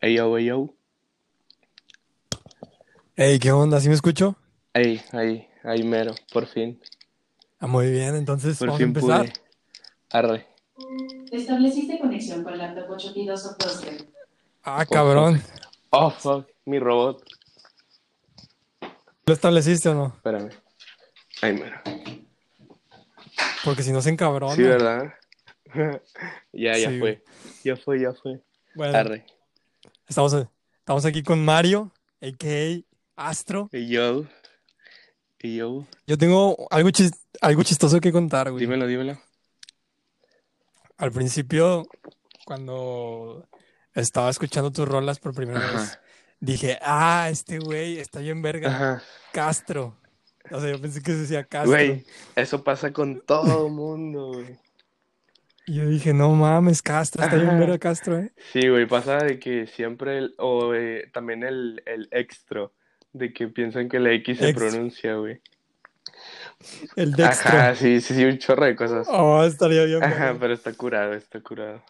Ey, yo, ey, yo. Hey, ¿qué onda? ¿Sí me escucho? Ey, ahí, ahí mero, por fin. Ah, muy bien, entonces Por vamos a fin empezar. pude. Arre. Estableciste conexión con laptop 8 Toaster. Ah, cabrón. Oh, fuck, mi robot. ¿Lo estableciste o no? Espérame. Ahí mero. Porque si no se encabrona. Sí, ¿verdad? ya, ya Sí. fue. Ya fue, ya fue. Bueno, Arre. Estamos, estamos aquí con Mario, a.k.a. Astro. Ey, yo. Ey, yo. Yo tengo algo, chis- algo chistoso que contar, güey. Dímelo, dímelo. Al principio, cuando estaba escuchando tus rolas por primera vez, dije, ah, este güey está bien verga. Ajá. Castro. O sea, yo pensé que se decía Castro. Güey, eso pasa con todo mundo, güey. Y yo dije, no mames, Castro, está bien Ajá. verga Castro, ¿eh? Sí, güey, pasa de que siempre, el, o eh, también el, el extra, de que piensan que la X se pronuncia, güey. El Dextro. Ajá, sí, sí, sí, un chorro de cosas. Oh, estaría bien. Ajá, pero está curado, está curado.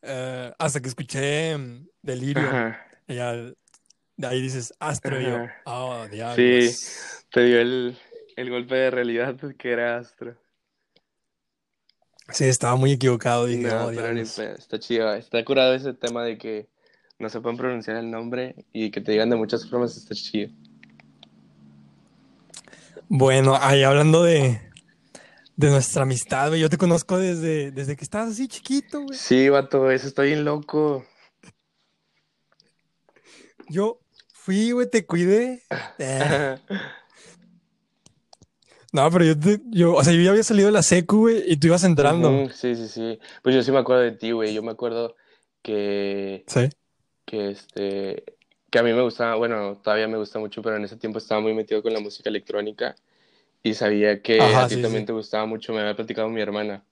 Eh, hasta que escuché mm, Delirio. Ajá, y ya de ahí dices Astro y yo. Oh, sí, diablos. te dio el, el golpe de realidad que era Astro. Sí, estaba muy equivocado. Dije, No, oh, pero está chido, está curado ese tema de que no se pueden pronunciar el nombre y que te digan de muchas formas, está chido. Bueno, ahí hablando de, de nuestra amistad, güey. Yo te conozco desde, desde que estabas así chiquito, güey. Sí, vato, eso está bien loco. Yo fui, güey, te cuidé. Eh, No, pero yo, te- yo, o sea, yo ya había salido de la secu, güey, y tú ibas entrando. Sí, sí, sí. Pues yo sí me acuerdo de ti, güey. Yo me acuerdo que, Sí. que este, que a mí me gustaba, bueno, todavía me gusta mucho, pero en ese tiempo estaba muy metido con la música electrónica y sabía que Ajá, a ti sí, también sí. te gustaba mucho, me había platicado mi hermana.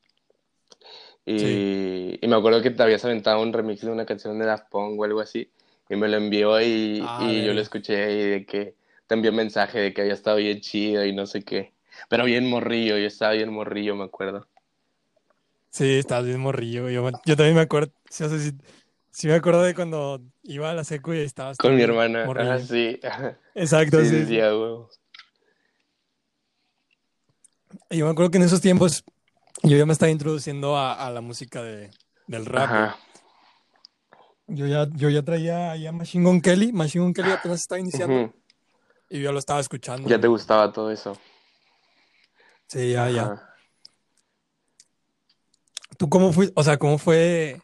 Y, Sí. y me acuerdo que te habías aventado un remix de una canción de Daft Punk o algo así, y me lo envió y, Ah, y yo lo escuché y de que te envió mensaje de que había estado bien chido y no sé qué. Pero bien morrillo, yo estaba bien morrillo, me acuerdo. Sí, estabas bien morrillo. Yo, yo también me acuerdo, sí, o sea, sí, sí me acuerdo de cuando iba a la secu y estabas Con mi hermana, morrillo. ah, sí. Exacto, Sí, sí, yo me acuerdo que en esos tiempos yo ya me estaba introduciendo a, a la música de, del rap. Ajá. Yo ya, yo ya traía ya Machine Gun Kelly, Machine Gun Kelly apenas estaba iniciando Ujú. y yo lo estaba escuchando. Ya te gustaba todo eso. Sí, ya, ya. Ajá. ¿Tú cómo fue, o sea, cómo fue,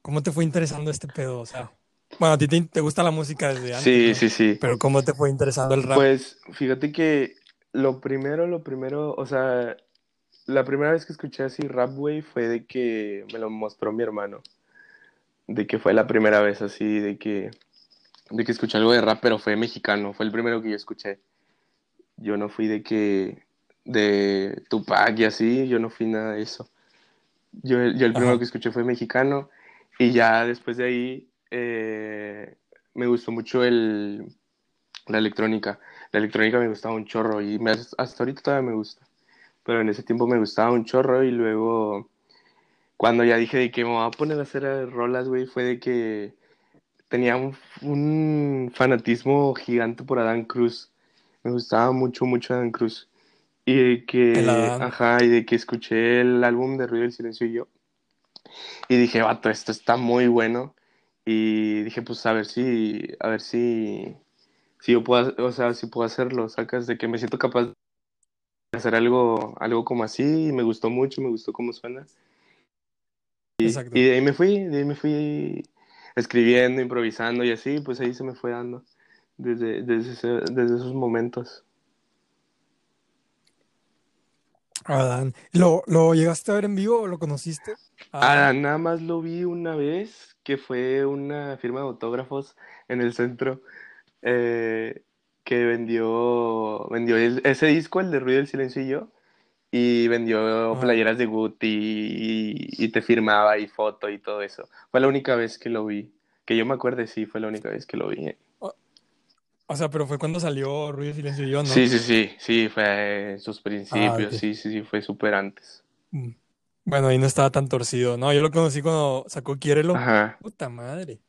cómo te fue interesando este pedo? O sea, bueno, a ti te, te gusta la música desde antes, Sí, ¿no? sí, sí. Pero ¿cómo te fue interesando el rap? Pues fíjate que lo primero, lo primero, o sea, la primera vez que escuché así rap, güey, fue de que me lo mostró mi hermano. De que fue la primera vez así, de que, de que escuché algo de rap, pero fue mexicano, fue el primero que yo escuché. Yo no fui de que, de Tupac y así, yo no fui nada de eso. Yo, yo el primero Ajá. que escuché fue mexicano y ya después de ahí eh, me gustó mucho el, la electrónica. La electrónica me gustaba un chorro y me- hasta ahorita todavía me gusta. Pero en ese tiempo me gustaba un chorro y luego cuando ya dije de que me voy a poner a hacer rolas, güey, fue de que tenía un, un fanatismo gigante por Adán Cruz. Me gustaba mucho, mucho Adán Cruz. Y de que, ajá, y de que escuché el álbum de Ruido del Silencio y yo. Y dije, vato, esto está muy bueno. Y dije, pues a ver si, a ver si, si yo puedo, o sea, si puedo hacerlo, sacas de que me siento capaz de hacer algo, algo como así. Y me gustó mucho, me gustó cómo suena. Y de ahí me fui, de ahí me fui escribiendo, improvisando y así, pues ahí se me fue dando desde, desde, ese- desde esos momentos. Adán. ¿Lo, lo llegaste a ver en vivo o lo conociste? Ah, Adán. nada más lo vi una vez, que fue una firma de autógrafos en el centro, eh, que vendió, vendió el- ese disco, el de Ruido del Silencio y yo, y vendió Ajá. playeras de Gucci y, y te firmaba y foto y todo eso. Fue la única vez que lo vi. Que yo me acuerde, sí, fue la única vez que lo vi. O, sea, pero fue cuando salió Ruido, Silencio y yo, ¿no? Sí, sí, sí, sí, fue en sus Ah, principios, ok. sí, sí, sí, fue súper antes. Mm. Bueno, ahí no estaba tan torcido. No, yo lo conocí cuando sacó Quiérelo. Ajá. Puta madre.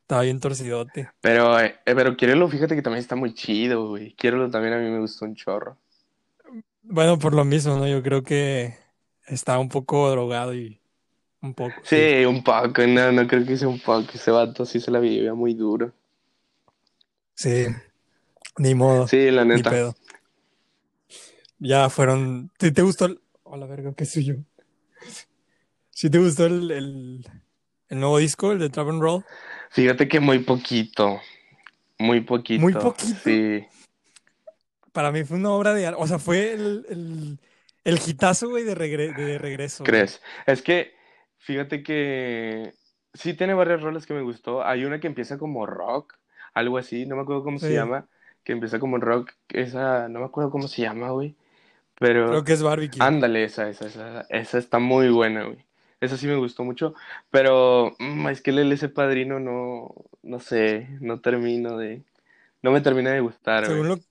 Estaba bien torcidote. Pero, eh, pero Quiérelo, fíjate que también está muy chido, güey. Quiérelo también a mí me gustó un chorro. Bueno, por lo mismo, ¿no? Yo creo que estaba un poco drogado y un poco. Sí, un poco, no, no creo que sea un poco. Ese vato sí se la vivía muy duro. Sí. Ni modo. Sí, la Ni neta. pedo. Ya fueron. ¿Te, te gustó el. Oh, la verga, ¿qué soy yo? ¿Sí te gustó el, el, el nuevo disco, el de Trap and Roll? Fíjate que muy poquito. Muy poquito. ¿Muy poquito? Sí. Para mí fue una obra de arte. O sea, fue el, el, el hitazo, güey, de, regre- de regreso. güey. ¿Crees? Es que, fíjate que sí tiene varias rolas que me gustó. Hay una que empieza como rock, algo así, no me acuerdo cómo se llama, que empieza como rock, esa, no me acuerdo cómo se llama, güey. Pero, Creo que es Barbecue. ándale, esa, esa, esa, esa está muy buena, güey. Esa sí me gustó mucho, pero mm, es que el ese padrino no, no sé, no termino de, no me termina de gustar, Según güey. lo,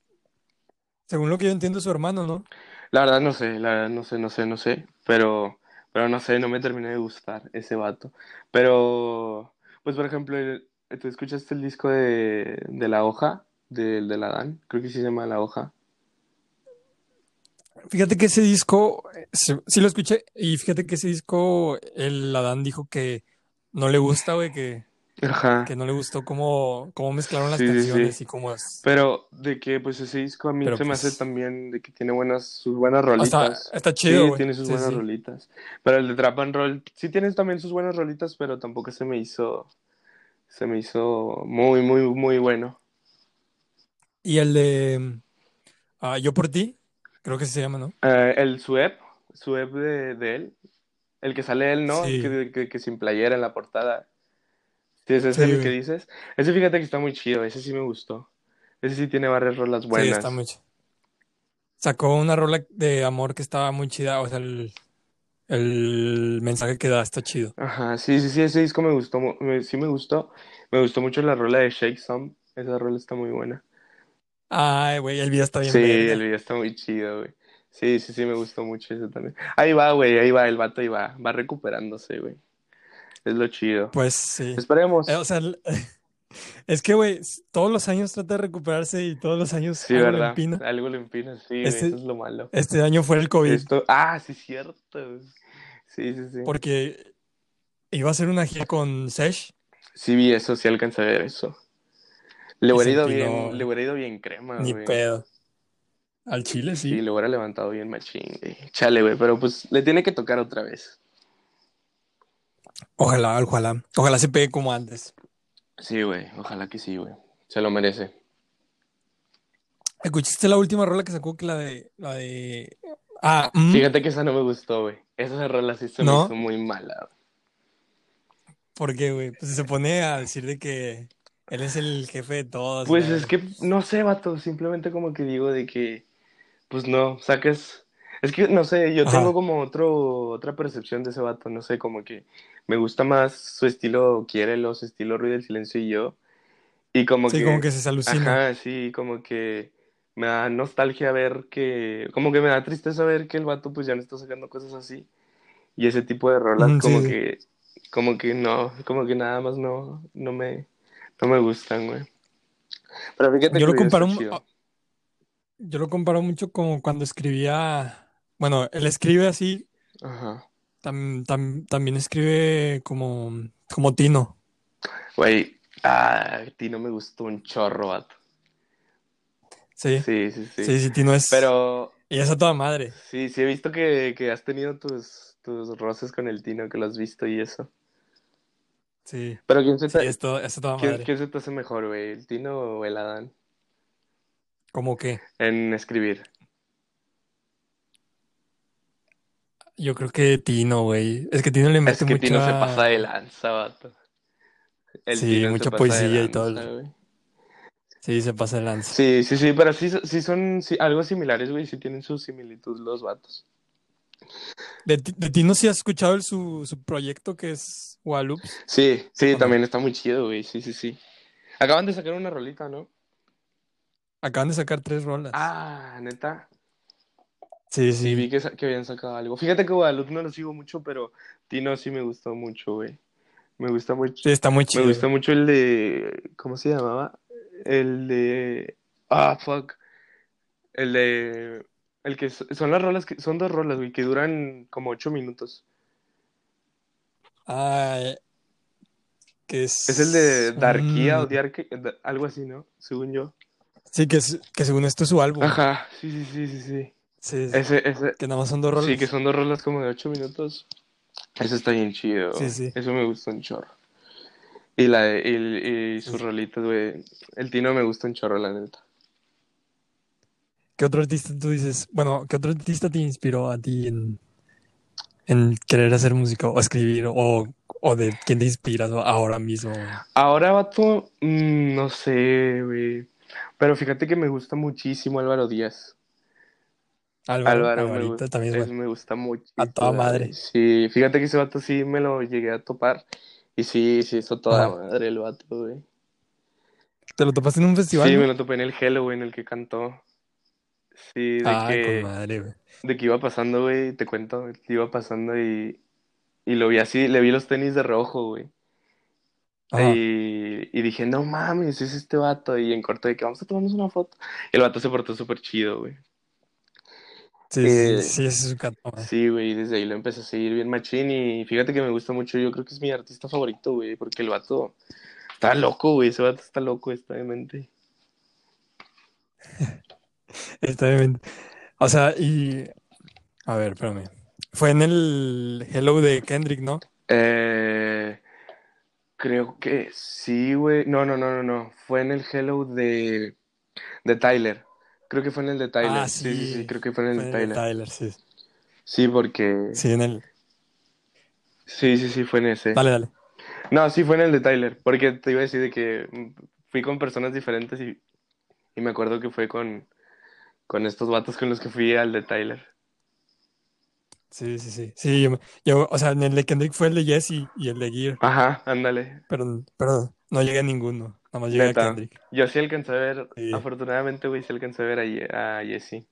según lo que yo entiendo, su hermano, ¿no? La verdad no sé, la verdad no sé, no sé, no sé, pero, pero no sé, no me terminé de gustar ese vato. Pero, pues por ejemplo, el- ¿tú escuchaste el disco de, de La Hoja, del de la Dan? Creo que sí se llama La Hoja. Fíjate que ese disco, sí, sí lo escuché, y fíjate que ese disco, el Adán dijo que no le gusta, güey, que, Ajá. que no le gustó cómo, cómo mezclaron las Sí, canciones sí. y cómo es. Pero de que pues ese disco a mí Pero, se me pues, hace también de que tiene buenas, sus buenas rolitas. está chido, Sí, güey. tiene sus buenas rolitas. Pero el de Trap and Roll sí tiene también sus buenas rolitas, pero tampoco se me hizo, se me hizo muy, muy, muy bueno. Y el de ah, Yo por ti, creo que se llama, ¿no? Eh, el Suep, Suep de, de él, el que sale él, ¿no? Sí. Que, que, que sin playera en la portada. Sí, ese es Sí, el que dices. Ese fíjate que está muy chido, ese sí me gustó. Ese sí tiene varias rolas Sí, buenas. está muy chido. Sacó una rola de amor que estaba muy chida, o sea, el, el mensaje que da está chido. Ajá, sí, sí, sí, ese disco me gustó, me- sí me gustó. Me gustó mucho la rola de Shake Some, esa rola está muy buena. Ay, güey, el video está bien Sí, el video está muy chido, güey. Sí, sí, sí, me gustó mucho eso también. Ahí va, güey, ahí va, el vato ahí va, va recuperándose, güey. Es lo chido. Pues sí. Esperemos. Eh, o sea, es que, güey, todos los años trata de recuperarse y todos los años Sí, algo le empina. Algo le empina, sí, Este- eso es lo malo. Este año fue el COVID, Esto, ah, sí, cierto. Sí, sí, sí. porque iba a ser una gira con Sesh. Sí vi eso, sí alcancé a ver eso. Le hubiera ido empinó. bien, le hubiera ido bien crema, Ni pedo. Al Chile, Sí, sí. le hubiera levantado bien machín, güey. Chale, güey, pero pues le tiene que tocar otra vez. Ojalá, ojalá. Ojalá se pegue como antes. Sí, güey, ojalá que sí, güey. Se lo merece. ¿Escuchaste la última rola que sacó? Que la de. La de. Ah, mm, Fíjate que esa no me gustó, güey. Esa rola sí se me hizo muy mala. ¿por qué, güey? Pues se pone a decir de que él es el jefe de todos. Pues es que, no sé, vato, simplemente como que digo de que, pues no, saques... Es que, no sé, yo Ajá. tengo como otro, otra percepción de ese vato, no sé, como que me gusta más su estilo Quiérelo, su estilo Ruido del Silencio y yo, y como Sí, que... como que se alucina. Ajá, sí, como que me da nostalgia ver que, como que me da tristeza ver que el vato pues ya no está sacando cosas así, y ese tipo de rolas Ujú, como sí, que, como que no, como que nada más no, no me, no me gustan, güey. Pero fíjate Yo que lo comparo, yo lo comparo mucho como cuando escribía. Bueno, él escribe así, Ajá. Tam- tam- también escribe como, como Tino. Güey, ah, a ti no me gustó un chorro, vato. Sí, Sí, sí, sí. sí, sí, Tino es. Pero Y es a toda madre. sí, sí he visto que, que has tenido tus, tus roces con el Tino, que lo has visto y eso. Sí, Pero ¿quién se te, es, to- es a toda quién, madre. quién se te hace mejor, güey? ¿El Tino o el Adán? ¿Cómo que? En escribir. Yo creo que Tino, güey. Es que Tino le Es mete que Tino se pasa de lanza, vato. El Sí, Tino mucha poesía y todo. Sí, se pasa de lanza. Sí, sí, sí, pero sí, sí son sí, algo similares, güey, sí tienen su similitud los vatos. De, Ti- de Tino sí has escuchado el- su, su proyecto que es Waloops. Sí, sí, también está muy chido, güey, sí, sí, sí. Acaban de sacar una rolita, ¿no? Acaban de sacar tres rolas. Ah, neta. Sí, Sí, sí. vi que, habían sacado algo. Fíjate que Guadalupe no lo sigo mucho, pero Tino sí me gustó mucho, güey. Me gusta mucho. Sí, está muy Me chido. gusta mucho el de. ¿Cómo se llamaba? El de. Ah, fuck. El de. El que son las rolas que. Son dos rolas, güey, que duran como ocho minutos. Ah, eh, que es. Es el de Darkia o Diarque, da- algo así, ¿no? Según yo. Sí, que, es- que según esto es su álbum. Ajá, sí, sí, sí, sí, sí. Sí, sí. Ese, ese, Que nada más son dos rolas. sí, que son dos rolas como de ocho minutos. Eso está bien chido. Sí, sí. Eso me gustó un chorro. Y la de- y, y sus Sí. rolitas, güey. El Tino me gusta un chorro, la neta. ¿Qué otro artista tú dices? Bueno, ¿qué otro artista te inspiró a ti en, en querer hacer música o escribir o, o de quién te inspiras ahora mismo? Ahora, vato, mm, no sé, güey. Pero fíjate que me gusta muchísimo Álvaro Díaz. Álvaro, Álvaro me, también es me gusta mucho. A toda madre. Sí, fíjate que ese vato sí me lo llegué a topar. Y sí, sí, hizo toda Ajá. madre el vato, güey. ¿Te lo topaste en un festival? Sí, no? me lo topé en el Hello, güey, en el que cantó. Sí, de Ah, con que, madre, güey. de que iba pasando, güey, te cuento, iba pasando y, y lo vi así, le vi los tenis de rojo, güey. Y, y dije, no mames, es este vato. Y en corto de que vamos a tomarnos una foto. El vato se portó súper chido, güey. Sí, eh, sí, sí, ese es un. Sí, güey, y desde ahí lo empecé a seguir bien machín. Y fíjate que me gusta mucho, yo creo que es mi artista favorito, güey, porque el vato está loco, güey, ese vato está loco, está de mente. Está bien. O sea, y. A ver, espérame. Fue en el Hello de Kendrick, ¿no? Eh, creo que sí, güey. No, no, no, no, no. Fue en el Hello de, de Tyler. Creo que fue en el de Tyler. Ah, sí, sí, sí, sí. creo que fue en el Fue de en el de Tyler. Sí. Sí, porque... Sí, en el. Sí, sí, sí, fue en ese. Dale, dale. No, sí fue en el de Tyler, porque te iba a decir de que fui con personas diferentes y, y me acuerdo que fue con, con estos vatos con los que fui al de Tyler. Sí, sí, sí. Sí, yo, yo, o sea, en el de Kendrick fue el de Jesse y el de Gear, Ajá, ándale. pero, pero no llegué a ninguno. Nada más llegué a Neta. Kendrick. Yo sí alcancé a ver, Sí. afortunadamente, güey, sí alcancé a ver a, a Jesse.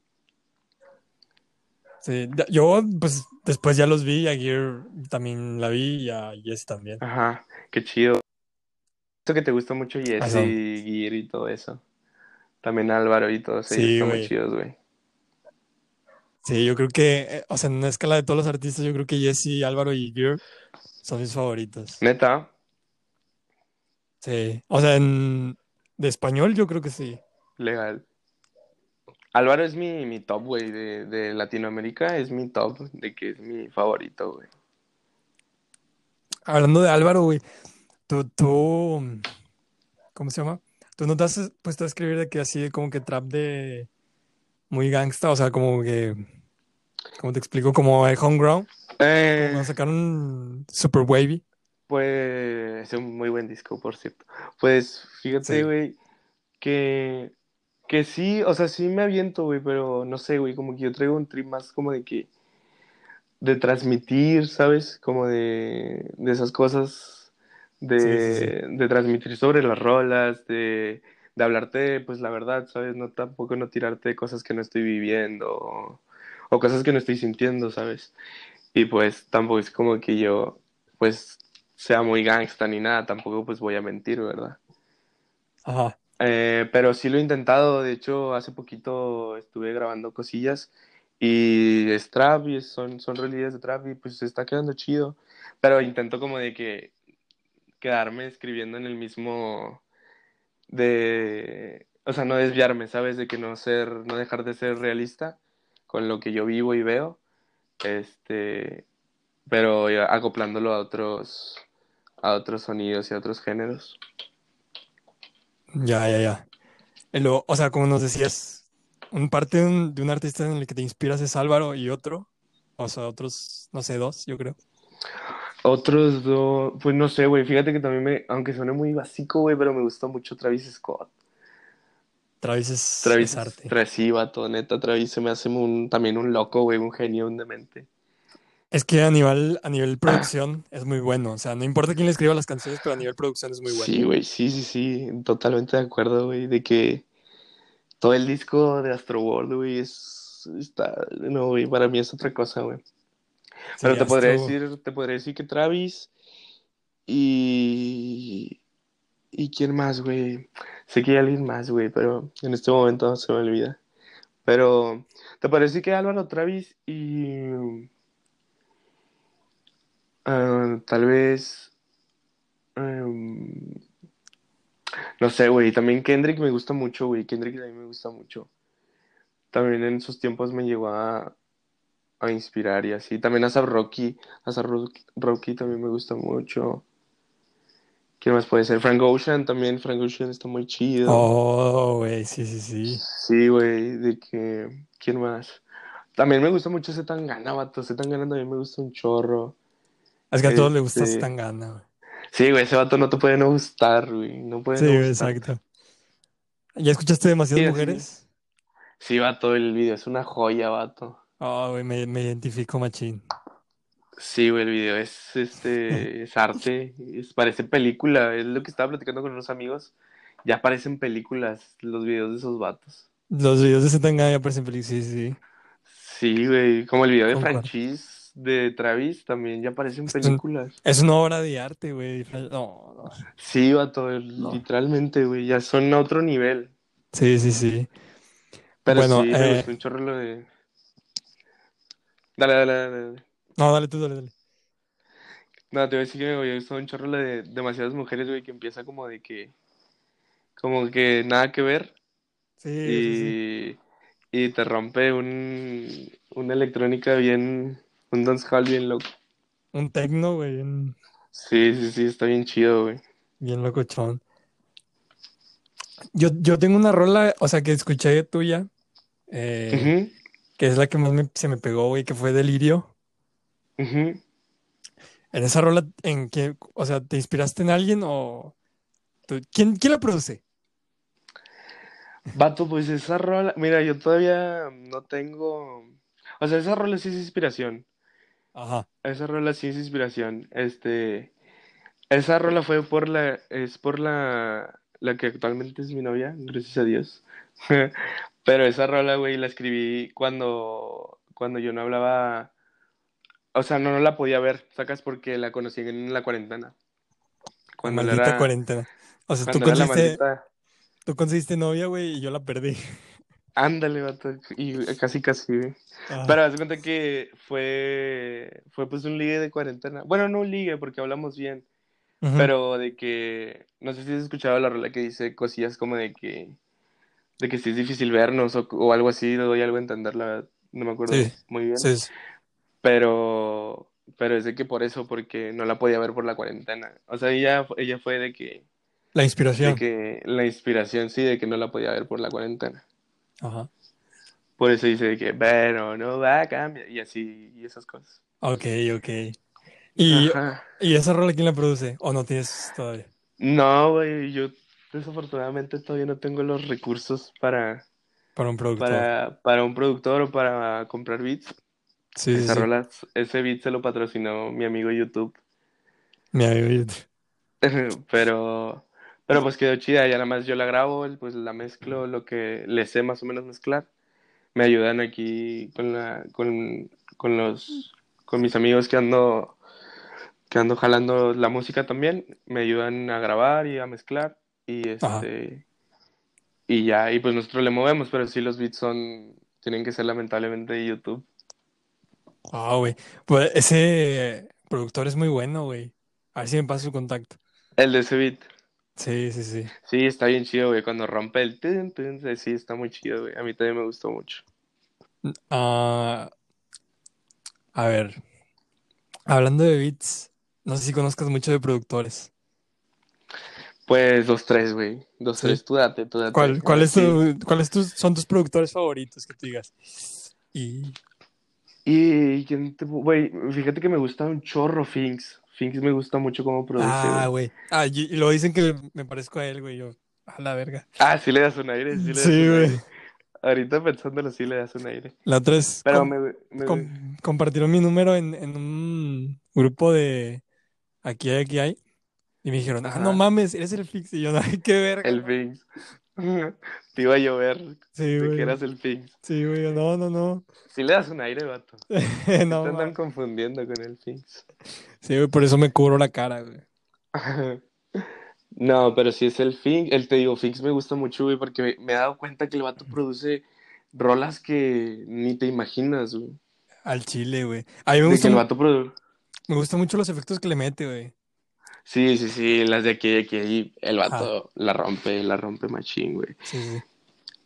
Sí, yo, pues, después ya los vi, a Gear también la vi y a Jesse también. Ajá, qué chido. Esto que te gusta mucho Jesse, Ajá. Gear y todo eso. También Álvaro y todos ellos Sí, están muy chidos, güey. Sí, yo creo que, eh, o sea, en una escala de todos los artistas, yo creo que Jesse, Álvaro y Gear son mis favoritos. Neta, Sí, o sea, en, de español yo creo que sí. legal. Álvaro es mi, mi top, güey, de, de Latinoamérica, es mi top, de que es mi favorito, güey. Hablando de Álvaro, güey, tú, tú, ¿cómo se llama? Tú no te has puesto a escribir de que así, como que trap de muy gangsta, o sea, como que, ¿cómo te explico? Como el Homeground, Eh, como sacaron Super Wavy. Pues es un muy buen disco, por cierto. Pues fíjate, Sí. güey, que, que sí, o sea, sí me aviento, güey, pero no sé, güey, como que yo traigo un trip más como de que, de transmitir, ¿sabes? Como de, de esas cosas, de, Sí, sí, de transmitir sobre las rolas, de, de hablarte, pues la verdad, ¿sabes? No tampoco no tirarte cosas que no estoy viviendo o, o cosas que no estoy sintiendo, ¿sabes? Y pues tampoco es como que yo, pues, sea muy gangsta ni nada, tampoco pues voy a mentir, ¿verdad? Ajá. Eh, pero sí lo he intentado, de hecho hace poquito estuve grabando cosillas y es trap y son, son realidades de trap y pues se está quedando chido, pero intento como de que quedarme escribiendo en el mismo de, o sea, no desviarme, ¿sabes? De que no ser, no dejar de ser realista con lo que yo vivo y veo, este, pero ya acoplándolo a otros, a otros sonidos y a otros géneros. Ya, ya, ya. Luego, o sea, como nos decías, un parte de un, de un artista en el que te inspiras es Álvaro y otro, o sea, otros, no sé, dos, yo creo. Otros dos, pues no sé, güey, fíjate que también me, aunque suene muy básico, güey, pero me gustó mucho Travis Scott. Travis es, Travis es arte. Travis, sí, vato, neta, Travis se me hace un, también un loco, güey, un genio, un demente. Es que a nivel, a nivel producción es muy bueno. O sea, no importa quién le escriba las canciones, pero a nivel producción es muy bueno. Sí, güey, sí, sí, sí, totalmente de acuerdo, güey, de que todo el disco de Astro World, güey, es, es, está, no, güey, para mí es otra cosa, güey. Sí, Pero te podría estuvo. decir, te podría decir que Travis y... ¿Y quién más, güey? Sé que hay alguien más, güey, pero en este momento se me olvida. Pero te parece que Álvaro Travis y ah, tal vez em, no sé, güey, también Kendrick me gusta mucho, güey. Kendrick a mí me gusta mucho. También en sus tiempos me llegó a, a inspirar y así. También a Rocky, a Rocky, Rocky también me gusta mucho. ¿Quién más puede ser? Frank Ocean también. Frank Ocean está muy chido. Oh, güey, sí, sí, sí. Sí, güey, de que... ¿Quién más? También me gusta mucho Zetangana, vato. Zetangana también me gusta un chorro. Es que a todos les gusta Este, Zetangana, güey. Sí, güey, ese vato no te puede no gustar, güey. No puede Sí, no güey, gustar. exacto. ¿Ya escuchaste demasiadas Sí, mujeres? Sí, vato, el video es una joya, vato. Oh, güey, me, me identifico machín. Sí, güey, el video es, este, es arte, es, parece película, es lo que estaba platicando con unos amigos, ya parecen películas los videos de esos vatos. Los videos de Zetangana ya parecen felices, sí, sí. Sí, güey, como el video de. Franchise de Travis, también ya parecen Es un- películas. Es una obra de arte, güey. No, no. Sí, vato, No. literalmente, güey, ya son a otro nivel. Sí, sí, sí. Pero Bueno, sí, me eh, gustó un chorro lo de... Dale, dale, dale, dale. No, dale tú, dale, dale. No, te voy a decir que me gustó un chorro lo de demasiadas mujeres, güey, que empieza como de que... Como que nada que ver. Sí, sí, sí. y, y te rompe un, una electrónica bien, un dancehall bien loco. Un tecno, güey, bien, Sí, sí, sí, está bien chido, güey. bien locochón. Yo, yo tengo una rola, o sea, que escuché tuya, eh, que es la que más me- se me pegó, güey, que fue Delirio. ujú. En esa rola, ¿en qué, o sea, te inspiraste en alguien o tú- ¿quién, quién la produce? Vato, pues esa rola, mira, yo todavía no tengo, o sea, esa rola sí es inspiración, Ajá. esa rola sí es inspiración, este, esa rola fue por la, es por la, la que actualmente es mi novia, gracias a Dios, pero esa rola, güey, la escribí cuando, cuando yo no hablaba, o sea, no, no la podía ver, sacas porque la conocí en la cuarentena, cuando Maldita era, cuarentena. O sea, tú conseguiste, tú conseguiste novia, güey, y yo la perdí. Ándale, vato, y casi, casi, güey. Ajá. Pero haz de cuenta que fue, fue pues un ligue de cuarentena. Bueno, no un ligue porque hablamos bien, pero de que, no sé si has escuchado la rola que dice cosillas como de que, de que sí es difícil vernos o, o algo así, le doy algo a entender, la verdad, no me acuerdo Sí, muy bien. sí, sí. Pero, pero es de que por eso, porque no la podía ver por la cuarentena. O sea, ella, ella fue de que, La de inspiración. que la inspiración sí, de que no la podía ver por la cuarentena. Ajá. Por eso dice que, pero no va a cambiar, y así, y esas cosas. Ok, ok. ¿Y, Ajá. y esa rola quién la produce? ¿O no tienes todavía? No, güey, yo desafortunadamente todavía no tengo los recursos para, Para un productor. para, para un productor o para comprar beats. Sí, Esa sí. rola, ese beat se lo patrocinó mi amigo YouTube. Mi amigo. Pero, pero pues quedó chida, ya nada más yo la grabo, pues la mezclo, lo que le sé más o menos mezclar. Me ayudan aquí con la, con, con los, con mis amigos que ando, que ando jalando la música también, me ayudan a grabar y a mezclar y Ajá. este, y ya, y pues nosotros le movemos, pero sí los beats son, tienen que ser lamentablemente de YouTube. Ah, güey. Pues ese productor es muy bueno, güey. A ver si me pasa su contacto. El de ese beat. Sí, sí, sí. Sí, está bien chido, güey. Cuando rompe el sí, está muy chido, güey. A mí también me gustó mucho. Ah, a ver. Hablando de beats, no sé si conozcas mucho de productores. Pues dos, tres, güey. Dos, Sí. tres, tú date, tú date. ¿Cuál, cuál es Sí. tu, cuáles son tus productores favoritos que tú digas? Y Y, ¿quién te pu- güey, fíjate que me gusta un chorro Finks. Finks me gusta mucho cómo produce, Ah, güey. Ah, y, y lo dicen que me parezco a él, güey. Yo, a la verga. Ah, sí le das un aire, sí le das Sí, un güey. Ahorita pensándolo, sí le das un aire. La otra es Pero com- me, me- com- compartieron mi número en, en un grupo de aquí hay, aquí hay. Y me dijeron, ah, no mames, eres el Fix. Y yo, ay, qué verga. el no". Te iba a llover Sí, de que güey. eras el Finks. Sí, güey. No, no, no. Si le das un aire, vato. no, Te andan confundiendo con el Finks. Sí, güey, por eso me cubro la cara, güey. No, pero si es el Finks, el te digo, Finks me gusta mucho, güey, porque me, me he dado cuenta que el vato produce rolas que ni te imaginas, güey. Al chile, güey. A mí me gusta, el vato produ- me gustan mucho los efectos que le mete, güey. Sí, sí, sí, las de aquí, de aquí, ahí, el vato la rompe, la rompe machín, güey. Sí, sí.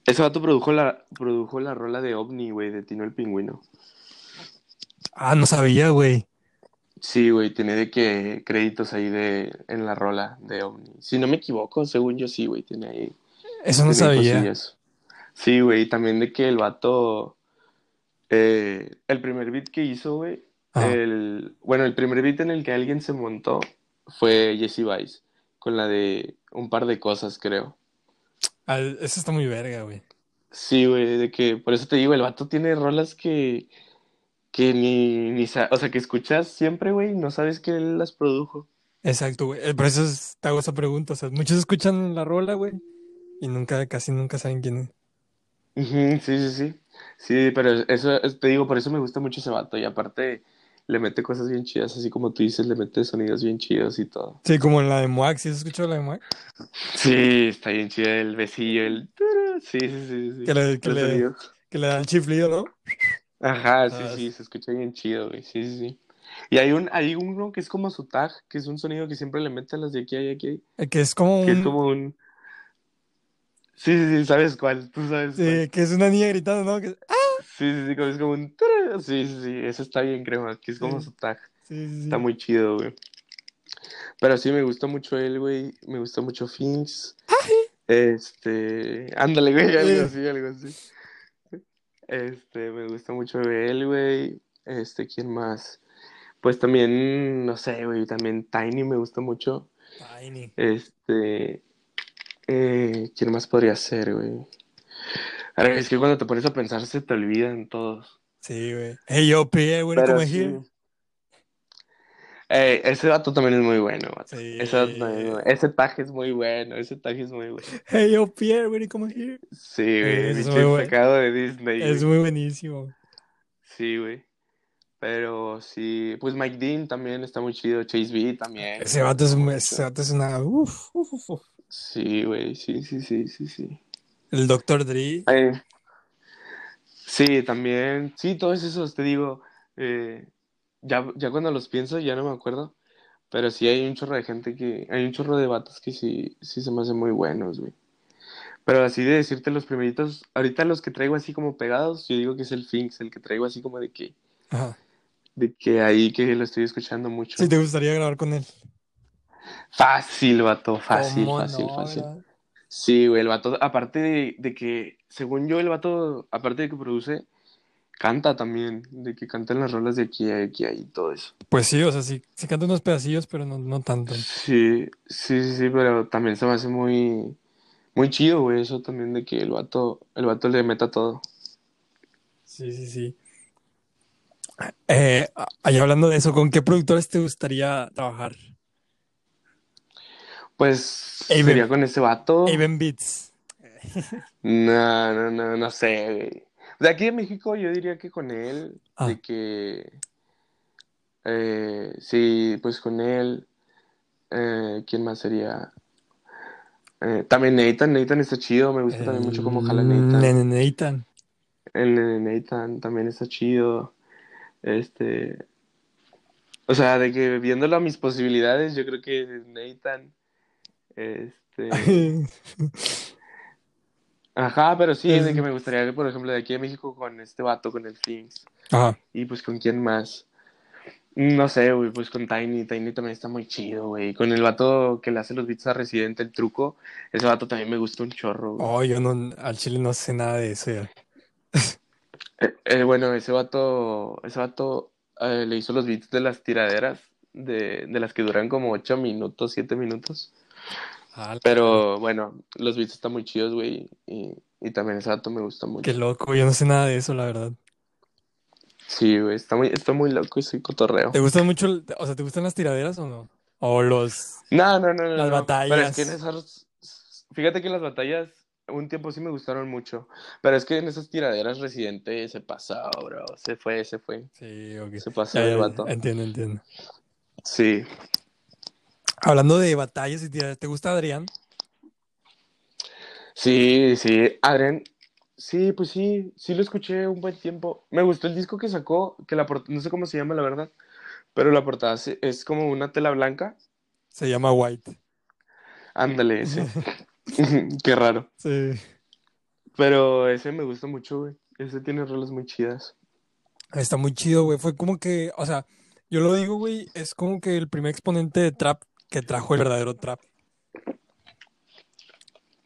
Ese vato produjo la, produjo la rola de OVNI, güey, de Tino el Pingüino. Ah, no sabía, güey. Sí, güey, tiene de que créditos ahí de, en la rola de OVNI. Si no me equivoco, según yo sí, güey, tiene ahí. Eso no sabía. cosillas. Sí, güey, también de que el vato, eh, el primer beat que hizo, güey, el, bueno, el primer beat en el que alguien se montó fue Jesse Vice, con la de un par de cosas, creo. Ah, eso está muy verga, güey. Sí, güey, de que, por eso te digo, el vato tiene rolas que, que ni, ni, o sea, que escuchas siempre, güey, y no sabes que él las produjo. Exacto, güey. Eh, Por eso es- te hago esa pregunta. O sea, muchos escuchan la rola, güey, y nunca, casi nunca saben quién es. Sí, sí, sí. Sí, pero eso, es- te digo, por eso me gusta mucho ese vato. Y aparte, le mete cosas bien chidas, así como tú dices, le mete sonidos bien chidos y todo. Sí, como en la de Moax. ¿Sí has escuchado la de Moax? Sí, está bien chido el besillo, el... Sí, sí, sí, sí. Que le, que le, que le da el chiflido, ¿no? Ajá, sí, Ah, sí, se escucha bien chido, güey. Sí, sí, sí. Y hay un, hay uno que es como su tag, que es un sonido que siempre le mete a las de aquí y aquí. Eh, Que es como Que es un... como un... Sí, sí, sí, ¿sabes cuál? Tú sabes cuál. sí, que es una niña gritando, ¿no? Que- ¡Ah! Sí, sí, sí, como es como un... Sí, sí, sí, eso está bien, crema, que es como Sí. su tag. Sí, sí. Está muy chido, güey. Pero sí, me gusta mucho él, güey. Me gusta mucho Finks. Este... Ándale, güey, algo Sí. así, algo así. Este, me gusta mucho él, güey. Este, ¿quién más? Pues también, no sé, güey, también Tiny me gusta mucho. Tiny. Este, eh, ¿quién más podría ser, güey? Es que cuando te pones a pensar se te olvidan todos. Sí, güey. Hey, yo, Pierre, güey, como sí. here. Eh, ese vato también es muy bueno, vato. Sí. Ese vato también es muy bueno. Ese tag es muy bueno, ese tag es muy bueno. Hey, yo, Pierre, güey, como here. Sí, güey, Es muy bueno. sacado de Disney, Es güey. muy buenísimo. Sí, güey. Pero sí, pues Mike Dean también está muy chido, Chase B también. Ese vato es, ese vato es una... Uf, uf, uf, uf. Sí, güey, sí, sí, sí, sí, sí. El Dr. Dre. Ay, sí, también, sí, todos esos, te digo, eh, ya, ya cuando los pienso ya no me acuerdo, pero sí hay un chorro de gente que, hay un chorro de vatos que sí, sí se me hacen muy buenos, güey. Pero así de decirte los primeritos, ahorita los que traigo así como pegados, yo digo que es el Finks, el que traigo así como de que, Ajá. de que ahí que lo estoy escuchando mucho. Si te gustaría grabar con él. Fácil, vato, fácil, ¿Cómo fácil, no, fácil. verdad? Sí, güey, el vato, aparte de, de que, según yo, el vato, aparte de que produce, canta también, de que canta en las rolas de aquí a aquí y todo eso. Pues sí, o sea, sí, sí canta unos pedacillos, pero no, no tanto. Sí, sí, sí, sí, pero también se me hace muy, muy chido, güey, eso también de que el vato, el vato le meta todo. Sí, sí, sí. Eh, ahí hablando de eso, ¿con qué productores te gustaría trabajar? Pues Aven. sería con ese vato. Aven Beats. No, no, no, no sé, güey. De aquí en México yo diría que con él, Ah. de que, eh, sí, pues con él, eh, ¿quién más sería? Eh, también Nathan, Nathan está chido, me gusta también mucho cómo jala Nathan. Nene Nathan. El nene Nathan también está chido. Este, o sea, de que viéndolo a mis posibilidades, yo creo que Nathan, este, ajá, pero sí, de que me gustaría que, por ejemplo, de aquí a México con este vato, con el Things, Ajá. y pues con quién más. No sé, güey, pues con Tiny, Tiny también está muy chido, güey. Con el vato que le hace los beats a Residente, el truco, ese vato también me gusta un chorro, güey. Oh, yo no, al chile no sé nada de eso ya. Eh, eh, bueno, ese vato, ese vato eh, le hizo los beats de las tiraderas, de, de las que duran como 8 minutos, 7 minutos. Ah, Pero bueno, los beats están muy chidos, güey. Y, y también ese vato me gusta mucho. Qué loco, yo no sé nada de eso, la verdad. Sí, güey, está muy, está muy loco ese cotorreo. ¿Te gustan mucho, el- o sea, te gustan las tiraderas o no? O los... No, no, no, no. Las no. Pero es batallas. que en esas, fíjate que las batallas un tiempo sí me gustaron mucho. Pero es que en esas tiraderas Residente se pasó, bro. Se fue, se fue. Sí, ok. Se pasó Ya, de ya, vato. entiendo, entiendo. Sí. Hablando de batallas ¿te gusta Adrián? Sí, sí. Adrián, sí, pues sí, sí lo escuché un buen tiempo. Me gustó el disco que sacó, que la no sé cómo se llama, la verdad. Pero la portada es como una tela blanca. Se llama White. Ándale, ese. Qué raro. Sí. Pero ese me gusta mucho, güey. Ese tiene rolas muy chidas. Está muy chido, güey. Fue como que, o sea, yo lo digo, güey, es como que el primer exponente de trap que trajo el verdadero trap.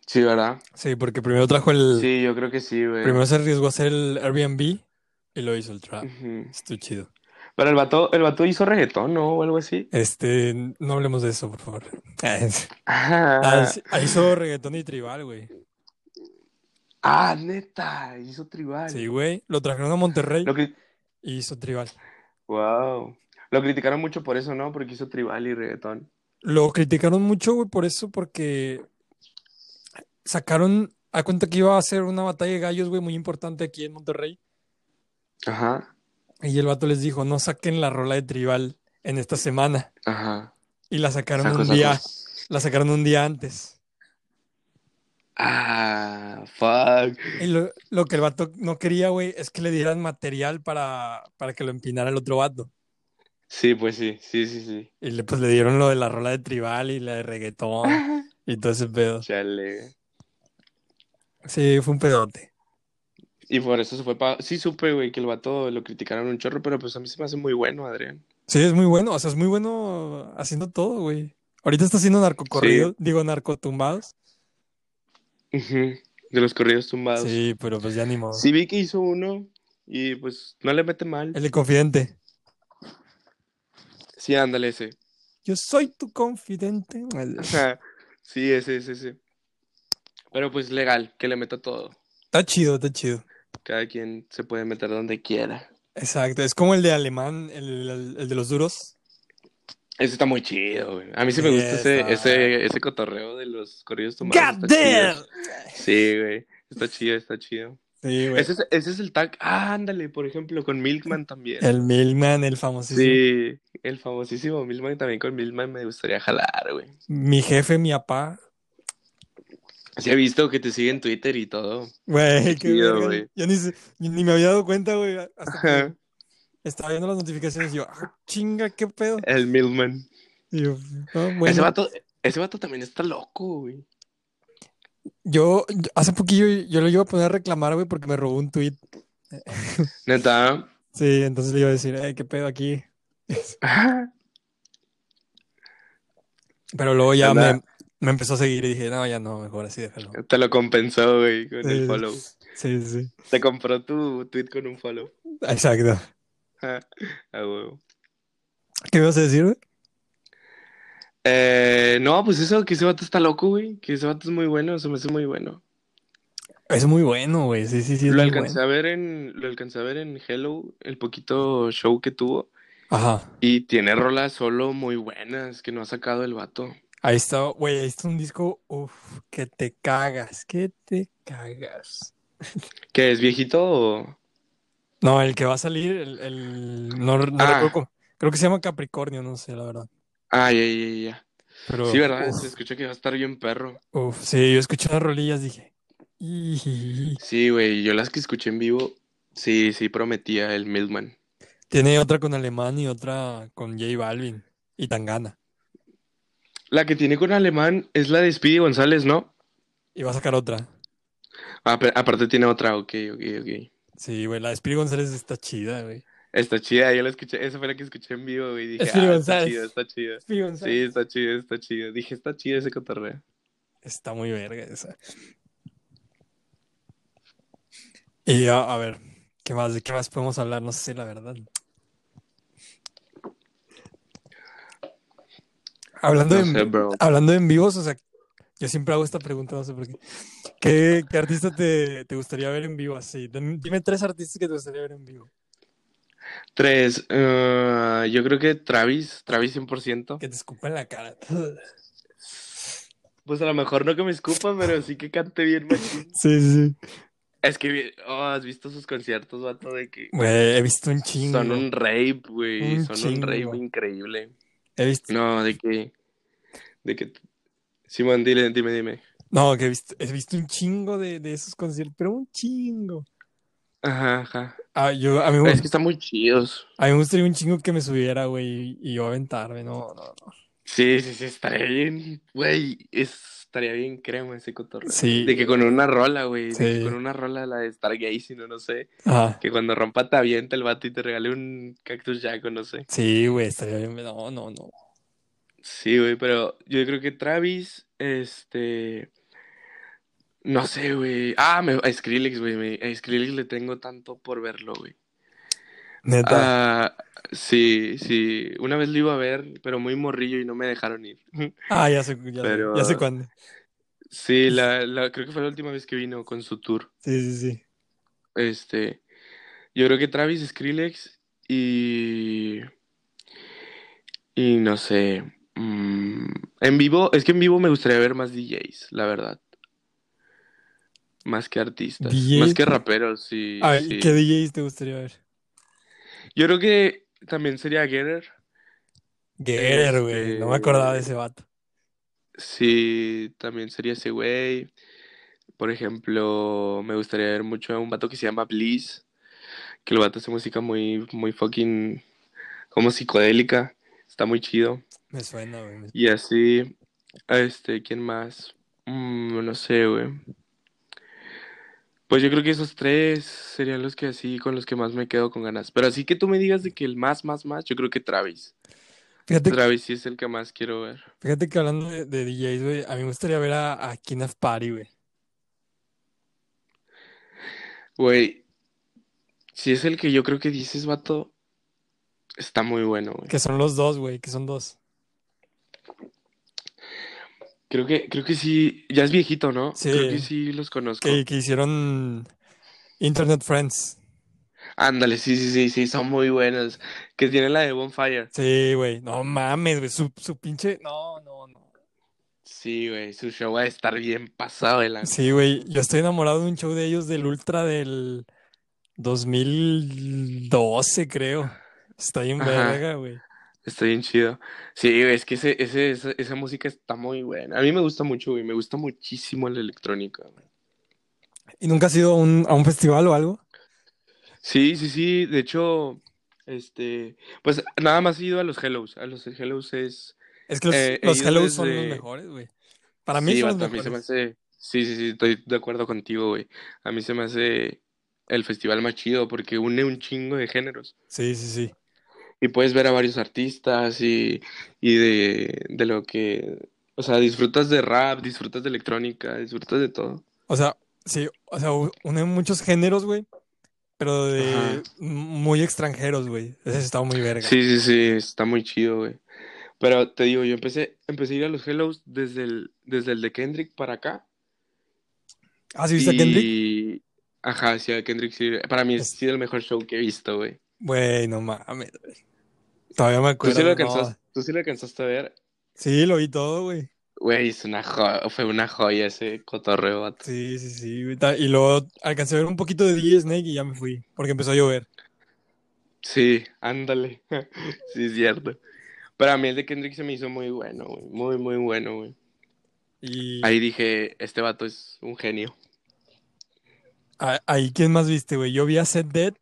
Sí, ¿verdad? Sí, porque primero trajo el. Sí, yo creo que sí, güey. Primero se arriesgó a hacer el Airbnb y lo hizo el trap. Ujú. Estuvo chido. Pero el vato, el vato hizo reggaetón, ¿no? O algo así. Este, no hablemos de eso, por favor. Ah, Ah, sí, ah, hizo reggaetón y tribal, güey. ah, neta, hizo tribal. Sí, güey. Lo trajeron a Monterrey Lo y hizo tribal. Wow. Lo criticaron mucho por eso, ¿no? Porque hizo tribal y reggaetón. Lo criticaron mucho, güey, por eso, porque sacaron a cuenta que iba a ser una batalla de gallos, güey, muy importante aquí en Monterrey. Ajá, Y el vato les dijo, no saquen la rola de tribal en esta semana. ajá. Y la sacaron Saco, un saco. día, la sacaron un día antes. Ah, fuck. Y lo, lo que el vato no quería, güey, es que le dieran material para, para que lo empinara el otro vato. Sí, pues sí, sí, sí, sí. Y le, pues le dieron lo de la rola de tribal y la de reggaetón y todo ese pedo. Chale. Sí, fue un pedote. Y por eso se fue para... Sí supe, güey, que el vato lo criticaron un chorro, pero pues a mí se me hace muy bueno, Adrián. Sí, es muy bueno, o sea, es muy bueno haciendo todo, güey. Ahorita está haciendo narcocorridos, digo, narcotumbados. Ujú, De los corridos tumbados. Sí, pero pues ya ni modo. Sí vi que hizo uno y pues no le mete mal. El de confidente. Sí, ándale ese. Yo soy tu confidente. Ajá. Sí, ese, ese, ese. Pero pues legal, que le meta todo. Está chido, está chido. Cada quien se puede meter donde quiera. Exacto, es como el de alemán, el, el- el de los duros. Ese está muy chido, güey. A mí sí me gusta ese, ese, ese cotorreo de los corridos tumbados. ¡God chido. damn! Sí, güey. Está chido, está chido. Sí, güey. Ese es, ese es el tag. Ah, ándale, por ejemplo, con Milkman también. El Milman, el famosísimo. Sí, el famosísimo Milkman también con Milkman me gustaría jalar, güey. Mi jefe, mi papá. Sí he visto que te sigue en Twitter y todo. Güey, qué güey. Yo ni, me había dado cuenta, güey. Hasta que Ajá. estaba viendo las notificaciones y yo, ah, chinga, qué pedo. El Milkman. Y yo, ah, Ese vato, ese vato también está loco, güey. Yo, hace poquillo yo lo iba a poner a reclamar, güey, porque me robó un tweet. Neta. Sí, entonces le iba a decir, eh, qué pedo aquí. Pero luego ya me, me empezó a seguir y dije, no, ya no, mejor así déjalo. Te lo compensó, güey, con Sí, el follow. Sí, sí. Te compró tu tweet con un follow. Exacto. a huevo. ¿Qué me vas a decir, güey? Eh, no, pues eso, que ese vato está loco, güey. Que ese vato es muy bueno, se me hace muy bueno. Es muy bueno, güey. Sí, sí, sí. Lo alcancé bueno. a ver en, lo alcancé a ver en Hello, el poquito show que tuvo. Ajá. Y tiene rolas solo muy buenas que no ha sacado el vato. Ahí está, güey, ahí está un disco, uff, que te cagas, que te cagas. ¿Que es viejito o...? No, el que va a salir, el, el- no, no Ah. recuerdo creo que se llama Capricornio, no sé, la verdad. Ah, ya, ya, ya. Pero, Sí, ¿verdad? uf, Se escucha que va a estar bien perro. uf, sí, yo escuché las rolillas, dije. Sí, güey, yo las que escuché en vivo, sí, sí prometía el Milkman. Tiene otra con Alemán y otra con J Balvin y Tangana. La que tiene con alemán es la de Speedy González, ¿no? Y va a sacar otra. Ah, aparte tiene otra, ok, ok, ok. Sí, güey, la de Spirit González está chida, güey. Está chida, yo la escuché, esa fue la que escuché en vivo, güey. Dije, ah, está chida, está chida. Sí, está chida, está chida. Dije, está chida ese cotorreo. Está muy verga esa. Y a, a ver, ¿qué más? ¿De qué más podemos hablar? No sé, la verdad. Hablando No bro. hablando en vivos, o sea, yo siempre hago esta pregunta, no sé por qué. ¿Qué, qué artista te, te gustaría ver en vivo así? Dime tres artistas que te gustaría ver en vivo. Tres, eh, yo creo que Travis, Travis 100%. Que te escupan la cara. Pues a lo mejor no que me escupa, pero sí que cante bien, machín. Sí, sí. Es que, oh, ¿has visto sus conciertos, vato? De que Güey, he visto un chingo. son un rave, güey. Un Son un rave increíble. He visto. No, de que. De que. Simón, dile, dime, dime. No, que he visto, he visto un chingo de, de esos conciertos, pero un chingo. Ajá, ajá. Ah, yo, a mí, me, Es que están muy chidos. a mí me gustaría un chingo que me subiera, güey, y, yo aventarme. No, no, no. Sí, sí, sí, estaría bien, güey. es- Estaría bien crema ese cotorreo. Sí. De que con una rola, güey. De que Sí. con una rola, la de Stargaze, no, no sé. Ajá. Que cuando rompa te avienta el vato y te regale un cactus jack o no sé. Sí, güey, estaría bien. No, no, no. Sí, güey, pero yo creo que Travis, este. No sé, güey. Ah, me... a Skrillex, güey. A Skrillex le tengo tanto por verlo, güey. Neta. Ah, sí, sí. Una vez lo iba a ver, pero muy morrillo y no me dejaron ir. Ah, ya sé, ya, sé- pero- ya sé cuándo. Sí, la, la, creo que fue la última vez que vino con su tour. Sí, sí, sí. Este, yo creo que Travis, Skrillex y y no sé, mm, en vivo, es que en vivo me gustaría ver más DJs, la verdad, más que artistas, DJs. más que raperos, sí, A ver, sí. ¿qué DJs te gustaría ver? Yo creo que también sería Getter, Guerrero, güey. No me acordaba de ese vato. sí, también sería ese güey. Por ejemplo, me gustaría ver mucho a un vato que se llama Bliss, que el vato hace música muy, muy fucking, como psicodélica, está muy chido. Me suena, güey. Y así, este, ¿quién más? Mm, no sé, güey. Pues yo creo que esos tres serían los que así, con los que más me quedo con ganas. Pero así que tú me digas de que el más, más, más, yo creo que Travis. Fíjate, Travis sí es el que más quiero ver. fíjate que hablando de, de DJs, güey, a mí me gustaría ver a, a King of Party, güey. Güey, si es el que yo creo que dices, vato, está muy bueno, güey. Que son los dos, güey, que son dos. Creo que, creo que sí, ya es viejito, ¿no? Sí. Creo que sí los conozco. Que, que hicieron Internet Friends. Ándale, sí, sí, sí, sí, son muy buenos. Que tienen la de Bonfire. Sí, güey. No mames, güey. Su, su pinche. No, no, no. Sí, güey, su show va a estar bien pasado de la... Sí, güey. Yo estoy enamorado de un show de ellos del Ultra del 2012, creo. Está bien verga, güey. Está bien chido. Sí, es que ese, ese, esa, esa música está muy buena. A mí me gusta mucho, güey, me gusta muchísimo la electrónica, güey. ¿Y nunca has ido a un, a un festival o algo? Sí, sí, sí, de hecho, este, pues nada más he ido a los Hellos. A los Hellos es... Es que los, Eh, los Hellos son los mejores, güey. Para mí Sí, son los vato, a mí se me mejores. hace... Sí, sí, sí, estoy de acuerdo contigo, güey. A mí se me hace el festival más chido porque une un chingo de géneros. Sí, sí, sí. Y puedes ver a varios artistas y, y de, de lo que... O sea, disfrutas de rap, disfrutas de electrónica, disfrutas de todo. O sea, sí, o sea, u- une muchos géneros, güey. Pero de Ajá. muy extranjeros, güey. Ese está muy verga. Sí, sí, sí, está muy chido, güey. Pero te digo, yo empecé, empecé a ir a los Hellos desde el, desde el de Kendrick para acá. ¿Ah, sí viste a Kendrick? Y... Ajá, sí, a Kendrick sí. Para mí ha Es- sido el mejor show que he visto, güey. Güey, no mames, güey. Todavía me ¿Tú sí acuerdo. lo no. alcanzaste, tú sí lo alcanzaste a ver? Sí, lo vi todo, güey. Güey, es una jo- fue una joya ese cotorreo, vato. Sí, sí, sí. güey. Y luego alcancé a ver un poquito de DJ Snake y ya me fui. Porque empezó a llover. Sí, ándale. Sí, es cierto. Pero a mí el de Kendrick se me hizo muy bueno, güey. Muy, muy bueno, güey. Y Ahí dije, este vato es un genio. ahí, ¿quién más viste, güey? Yo vi a Set Dead.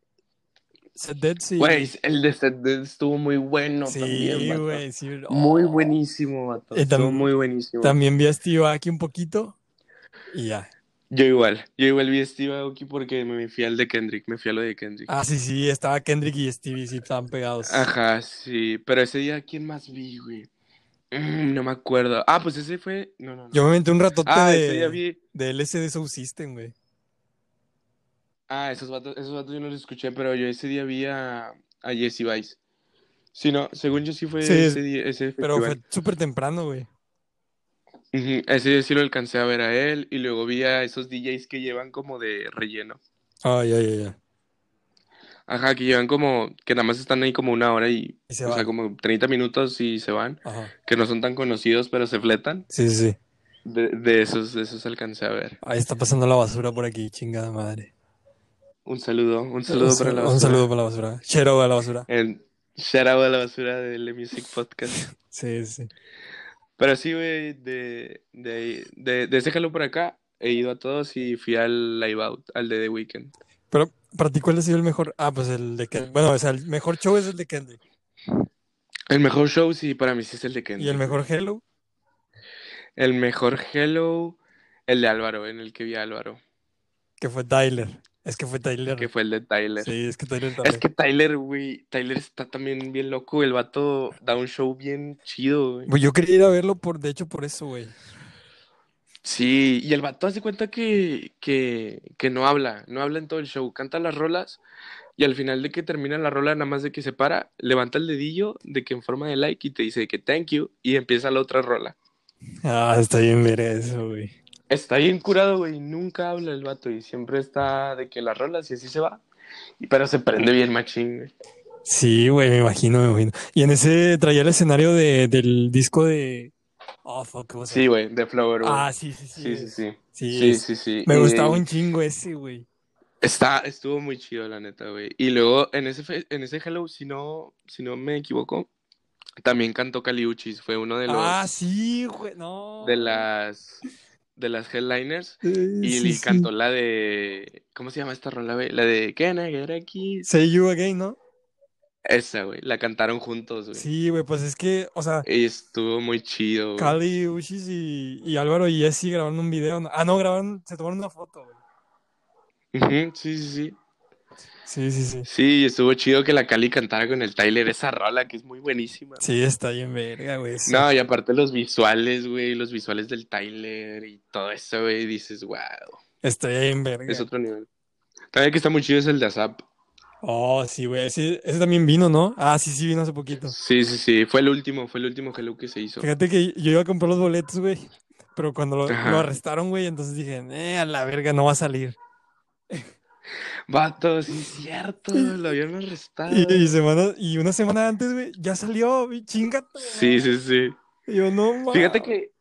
Set Dead, sí. Güey, el de Seth Dead estuvo muy bueno Sí, también, güey, sí. Muy Oh. buenísimo, vato. Eh, Estuvo muy buenísimo. También vi a Steve Aoki un poquito. Y ya. Yo igual. Yo igual vi a Steve Aoki porque me fui al de Kendrick. Me fui a lo de Kendrick. Ah, sí, sí, estaba Kendrick y Stevie, sí, estaban pegados. Ajá, sí. Pero ese día, ¿quién más vi, güey? Mm, no me acuerdo. Ah, pues ese fue. No, no, no. Yo me metí un ratote Ah, de, vi. de LSD Soul System, güey. Ah, esos vatos, esos vatos yo no los escuché, pero yo ese día vi a, a Jesse Vice. Sí, no, según yo sí fue Sí, ese día, ese Pero fue súper temprano, güey. Ujú, Ese día sí lo alcancé a ver a él y luego vi a esos DJs que llevan como de relleno. Ay, ay, ay, ay. Ajá, que llevan como, que nada más están ahí como una hora y, Y se o sea, como 30 minutos y se van, Ajá. que no son tan conocidos, pero se fletan. Sí, sí, sí. De, de esos, de esos alcancé a ver. Ahí está pasando la basura por aquí, chingada madre. Un saludo, un saludo Un para la Un basura. saludo para la basura. Shout out a la basura. En shout out a la basura de The Music Podcast. Sí, sí. Pero sí, güey, de, de, de ese jalo por acá, he ido a todos y fui al Live Out, al de The Weeknd. Pero, ¿para ti cuál ha sido el mejor? Ah, pues el de Kendrick. Bueno, o sea, el mejor show es el de Kendrick. El mejor show, sí, para mí sí es el de Kendrick. Y el mejor Hello. El mejor Hello, el de Álvaro, en el que vi a Álvaro, Que fue Tyler. Es que fue Tyler. que fue el de Tyler. Sí, es que Tyler también. Es que Tyler, güey, Tyler está también bien loco, el vato da un show bien chido, güey. Pues yo quería ir a verlo, por, de hecho, por eso, güey. Sí, y el vato hace cuenta que, que, que no habla, no habla en todo el show, canta las rolas y al final de que termina la rola, nada más de que se para, levanta el dedillo de que en forma de like y te dice que thank you y empieza la otra rola. Ah, está bien ver eso, güey. Está bien curado, güey, nunca habla el vato y siempre está de que las rolas y así se va. Pero se prende bien machín, güey. Sí, güey, me imagino, me imagino. Y en ese traía el escenario de, del disco de. Oh, fuck, ¿cómo se Sí, güey, de Flower, güey. Ah, sí, sí, sí. Sí, sí, sí. Sí, Sí, sí, sí. Me gustaba un chingo ese, güey. Está, estuvo muy chido, la neta, güey. Y luego en ese, en ese Hello, si no, si no me equivoco, también cantó Caliuchis. Fue uno de los Ah, sí, güey, no. de las de las headliners. Eh, Y sí, cantó la de. ¿Cómo se llama esta rola, güey? La de Can I Get a Kiss? Say You Again, ¿no? Esa, güey. La cantaron juntos, güey. Sí, güey, pues es que, o sea, Y estuvo muy chido, güey. Cali, Uchis y, y Álvaro y Jesse grabaron un video. Ah, no, grabaron, se tomaron una foto, güey. Sí, sí, sí. Sí, sí, sí. Sí, estuvo chido que la Cali cantara con el Tyler esa rola que es muy buenísima. Sí, está bien verga, güey. No, y aparte los visuales, güey, los visuales del Tyler y todo eso, güey, dices, wow, Está bien verga. es otro nivel. También que está muy chido es el de ASAP. Oh, sí, güey. Ese, ese también vino, ¿no? Ah, sí, sí, vino hace poquito. Sí, sí, sí, fue el último, fue el último Hello que se hizo. Fíjate que yo iba a comprar los boletos, güey. Pero cuando lo, lo arrestaron, güey, entonces dije, eh, a la verga, no va a salir. Vato, sí es cierto, lo habían arrestado. Y, y semana, y una semana antes, güey, ya salió, güey, chinga. tu Sí, sí, sí. Y yo, no, mames. Fíjate que,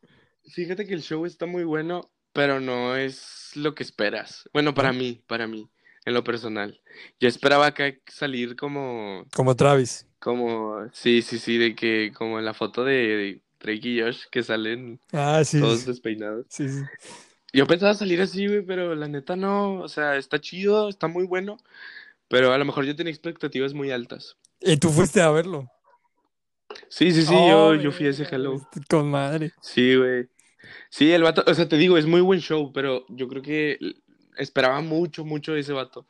fíjate que el show está muy bueno, pero no es lo que esperas. Bueno, para mí, para mí, en lo personal. Yo esperaba acá salir como, Como Travis. como, sí, sí, sí, de que, como en la foto de Drake y Josh, que salen Ah, sí. todos Sí, despeinados. sí. sí. Yo pensaba salir así, güey, pero la neta no, o sea, está chido, está muy bueno, pero a lo mejor yo tenía expectativas muy altas. Y tú fuiste a verlo. Sí, sí, sí, Oh, yo, yo fui a ese Hello. güey, Con madre. Sí, güey. Sí, el vato, o sea, te digo, es muy buen show, pero yo creo que esperaba mucho, mucho de ese vato.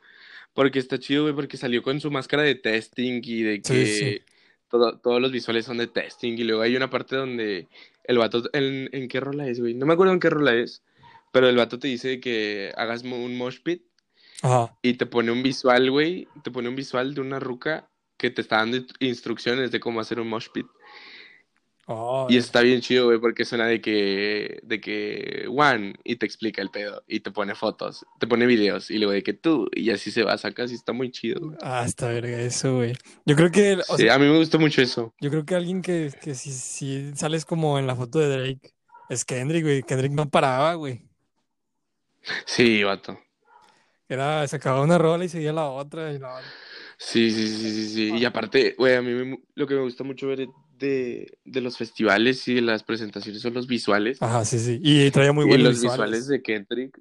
Porque está chido, güey, porque salió con su máscara de testing y de Sí, que sí. todo- todos los visuales son de testing. Y luego hay una parte donde el vato, ¿en, en qué rola es, güey? No me acuerdo en qué rola es, pero el vato te dice que hagas un mosh pit Ajá. y te pone un visual, güey, te pone un visual de una ruca que te está dando instrucciones de cómo hacer un mosh pit. Oh, Y está bien chido, güey, porque suena de que, de que Juan, y te explica el pedo, y te pone fotos, te pone videos, y luego de que tú, y así se va, sacas, y está muy chido, güey. Ah, está verga eso, güey. Yo creo que, o Sí, sea, a mí me gustó mucho eso. yo creo que alguien que, que si, si sales como en la foto de Drake es Kendrick, güey. Kendrick no paraba, güey. Sí, vato. Era, sacaba una rola y seguía la otra y la otra. Sí, sí, sí, sí, sí. Y aparte, güey, a mí me- lo que me gusta mucho ver de, de los festivales y de las presentaciones son los visuales. Ajá, sí, sí. Y traía muy y buenos los visuales. visuales de Kendrick,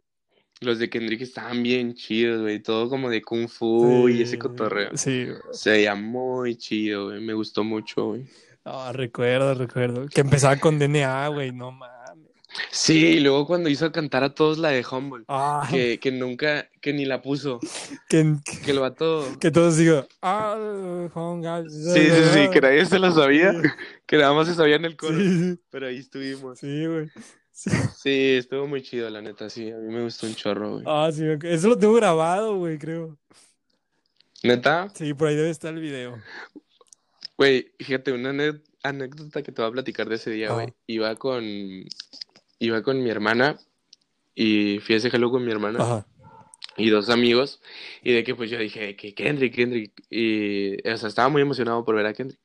los de Kendrick estaban bien chidos, güey, todo como de Kung Fu y ese cotorreo. Sí, güey. Se veía muy chido, güey, me gustó mucho, güey. Ah, recuerdo, recuerdo. Que empezaba con DNA, güey, no mames. Sí, y luego cuando hizo cantar a todos la de Humble, Ah, que, que nunca, que ni la puso, que, que el vato... que todos digan, ah, jonga, Sí, sí, sí, que nadie se lo sabía, que nada más se sabía en el coro, Sí, pero ahí estuvimos. sí, güey. Sí. Sí, estuvo muy chido, la neta, sí, a mí me gustó un chorro, güey. Ah, sí, eso lo tengo grabado, güey, creo. Neta, Sí, por ahí debe estar el video. güey, fíjate, una anécdota que te voy a platicar de ese día, güey. Iba con, iba con mi hermana y fui a ese con mi hermana. Ajá. y dos amigos, y de que pues yo dije que Kendrick, Kendrick, y o sea, estaba muy emocionado por ver a Kendrick.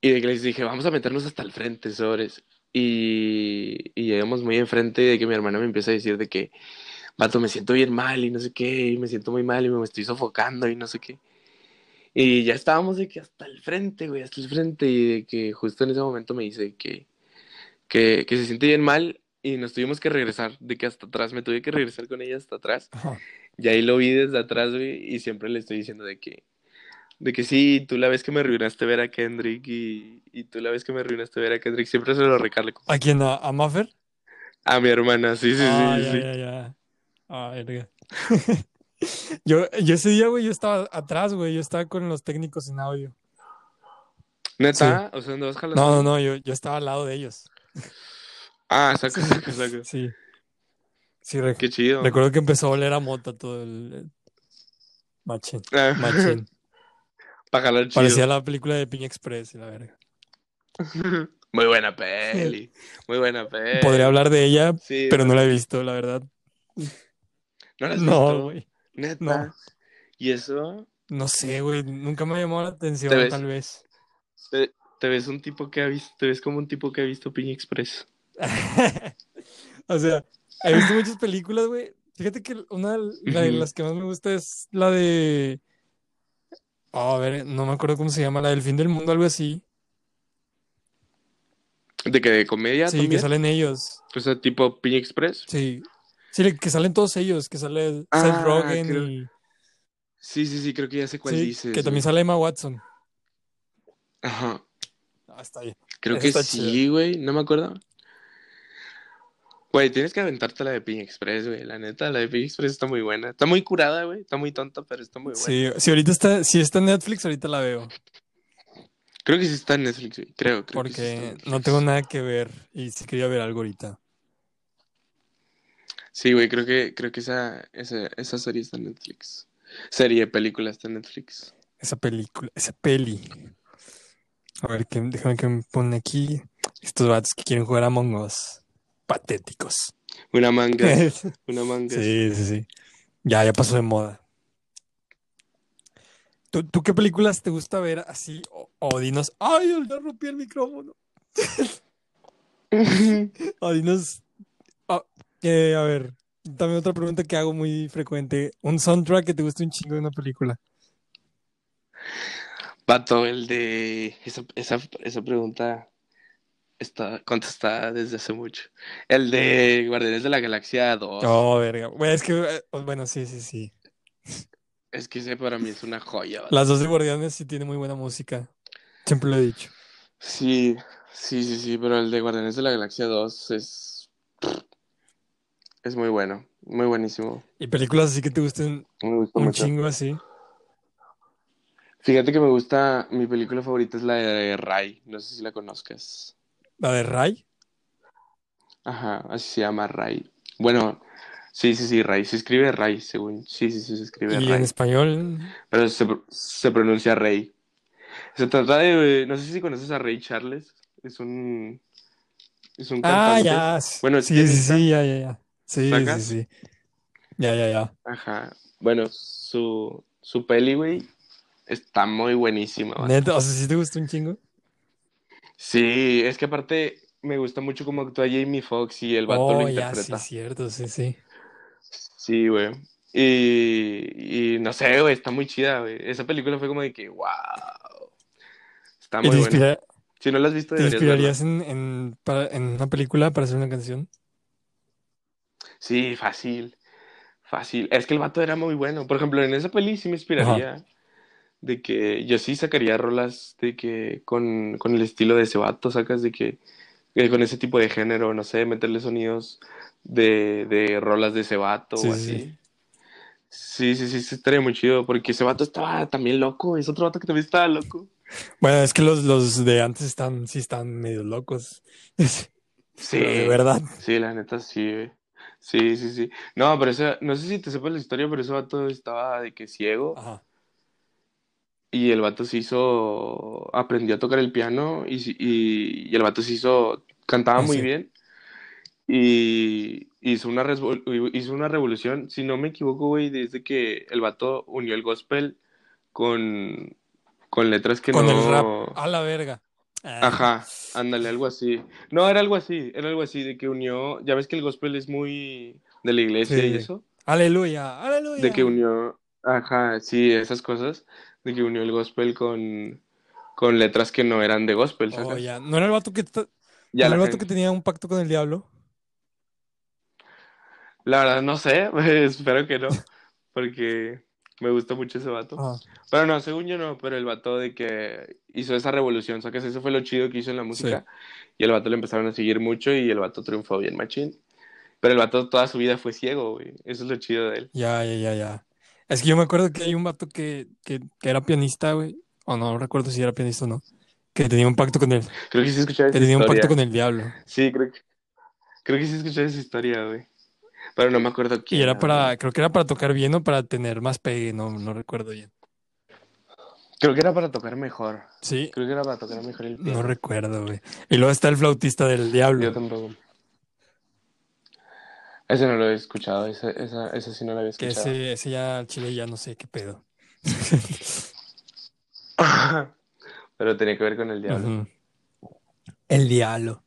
Y de que les dije, vamos a meternos hasta el frente, sobres. y, y llegamos muy enfrente de que mi hermana me empieza a decir de que, vato, me siento bien mal y no sé qué, y me siento muy mal y me estoy sofocando y no sé qué. Y ya estábamos de que hasta el frente, güey, hasta el frente, y de que justo en ese momento me dice que, que, que se siente bien mal y nos tuvimos que regresar, de que hasta atrás, me tuve que regresar con ella hasta atrás. Ajá. Y ahí lo vi desde atrás, güey, y siempre le estoy diciendo de que, de que sí, tú la vez que me arruinaste ver a Kendrick y, y tú la vez que me arruinaste ver a Kendrick, siempre se lo recalco. ¿A quién? ¿A, a Maffer? A mi hermana, sí, sí, Ah, sí, ya, sí. ya, ya. Ah, verga. Yo, yo ese día, güey, yo estaba atrás, güey. Yo estaba con los técnicos en audio. ¿Neta? O sea, ¿dónde vas jalando? No, no, no, yo, yo estaba al lado de ellos. Ah, saco, saco, saco. Sí. Sí, rec- Qué chido. recuerdo que empezó a oler a mota todo el... Machín, Ah, machín. Para. Parecía la película de Piña Express y la verga. Muy buena peli. Muy buena peli. Podría hablar de ella, Sí, pero no la he visto, la verdad. ¿No la has No, visto? güey. Neta. No. ¿Y eso? No sé, güey. Nunca me llamó la atención, tal vez. Te, te ves un tipo que ha visto, te ves como un tipo que ha visto Piña Express. O sea, he visto muchas películas, güey. Fíjate que una de la de Ujú. las que más me gusta es la de. Oh, a ver, no me acuerdo cómo se llama, la del fin del mundo, algo así. ¿De que de comedia Sí, que salen ellos. Pues tipo Piña Express. Sí. Sí, que salen todos ellos, que sale Ah, Seth Rogen creo- y. Sí, sí, sí, creo que ya sé cuál Sí, dices. que también sale Emma Watson. Ajá. Ah, está. Creo que sí, güey. No me acuerdo. Güey, tienes que aventarte la de Piña Express, güey. La neta, la de Piña Express está muy buena. Está muy curada, güey. Está muy tonta, pero está muy buena. Sí, si ahorita está, si está en Netflix, ahorita la veo. Creo que sí está en Netflix, güey. Creo, creo que sí Porque no tengo nada que ver y sí quería ver algo ahorita. Sí, güey, creo que, creo que esa, esa, esa serie está en Netflix. Serie, película está en Netflix. Esa película, esa peli. A ver, que, déjame que me pone aquí. Estos vatos que quieren jugar a Among Us. Patéticos. Una manga, sí, una manga. sí, sí. Ya, ya pasó de moda. ¿Tú, tú qué películas te gusta ver así? O, o dinos, ¡ay, ya rompí el micrófono! O dinos, ah, a ver, también otra pregunta que hago muy frecuente. ¿Un soundtrack que te guste un chingo de una película? Pato, el de... Esa, esa, esa pregunta está contestada desde hace mucho. El de Guardianes de la Galaxia 2. Oh, verga. Bueno, es que, eh, bueno, sí, sí, sí. Es que ese para mí es una joya. Las dos de Guardianes sí tienen muy buena música. Siempre lo he dicho. Sí, sí, sí, sí, pero el de Guardianes de la Galaxia 2 es... Es muy bueno, muy buenísimo. ¿Y películas así que te gusten un mucho. chingo así? Fíjate que me gusta, mi película favorita es la de Ray, no sé si la conozcas. ¿La de Ray? Ajá, así se llama Ray. Bueno, sí, sí, sí, Ray, se escribe Ray, según, sí, sí, sí, se escribe Y en Ray, español, pero se, se pronuncia Rey. Se trata de, no sé si conoces a Ray Charles, es un, es un Ah, cantante. ya. Bueno, sí, sí, sí, ya, ya, ya. Sí, sí, sí. Ya, ya, ya. Ajá, bueno, su, su peli, güey, está muy buenísima. Neta, o sea, ¿sí te gusta un chingo? Sí, es que aparte me gusta mucho cómo actúa Jamie Foxx y el vato lo Oh, ya, sí, interpreta. cierto, sí, sí. Sí, güey. Y, y no sé, güey, está muy chida, güey. Esa película fue como de que, wow. Está ¿Y muy buena. inspira- Si no la has visto, te inspirarías en, en, para- en una película para hacer una canción? Sí, fácil. Fácil. Es que el vato era muy bueno. Por ejemplo, en esa peli sí me inspiraría de que yo sí sacaría rolas de que con, con el estilo de ese vato, sacas de que eh, con ese tipo de género, no sé, meterle sonidos de, de rolas de ese vato Sí, o sí, así. sí. Sí, sí, sí, sí, estaría muy chido, porque ese vato estaba también loco, es otro vato que también estaba loco. Bueno, es que los, los de antes están, sí están medio locos. Sí, de verdad. sí, la neta sí, güey. Sí, sí, sí. No, pero no sé si te sepas la historia, pero ese vato estaba de que ciego Ajá. Y el vato se hizo, aprendió a tocar el piano y, y, y el vato se hizo, cantaba Ah, muy sí. bien y hizo una, hizo una revolución, si no me equivoco, güey, desde que el vato unió el gospel con, con letras que Con no... el rap. A la verga. Ah, Ajá, ándale, algo así. No, era algo así, era algo así, de que unió, ya ves que el gospel es muy de la iglesia Sí. y eso, Aleluya, aleluya. de que unió, ajá, sí, esas cosas, de que unió el gospel con, con letras que no eran de gospel, Oh, ¿sacas? ya. ¿No era el vato que, ta- Ya no era la el vato que tenía un pacto con el diablo? La verdad no sé, espero que no, porque me gusta mucho ese vato. Ah, Pero no, según yo no, pero el vato de que hizo esa revolución, ¿sacas? Eso fue lo chido que hizo en la música. Y el vato le empezaron a seguir mucho y el vato triunfó bien machín. Pero el vato toda su vida fue ciego, güey. Eso es lo chido de él. ya, ya, ya, ya. Es que yo me acuerdo que hay un vato que, que, que era pianista, güey. O no, no recuerdo si era pianista o no. Que tenía un pacto con él. Creo que sí escuché esa Que tenía un historia. pacto con el diablo. Sí, creo que, creo que sí escuché esa historia, güey. Pero no me acuerdo quién. Y era güey. para, creo que era para tocar bien o para tener más pegue, no, no recuerdo bien. Creo que era para tocar mejor. Sí, Creo que era para tocar mejor el piano. no recuerdo, güey. Y luego está el flautista del diablo. Yo tampoco. Ese no lo he escuchado. Ese, esa, ese sí no lo había escuchado. ese, ese ya, al chile ya no sé qué pedo. Pero tenía que ver con el diablo. El diablo.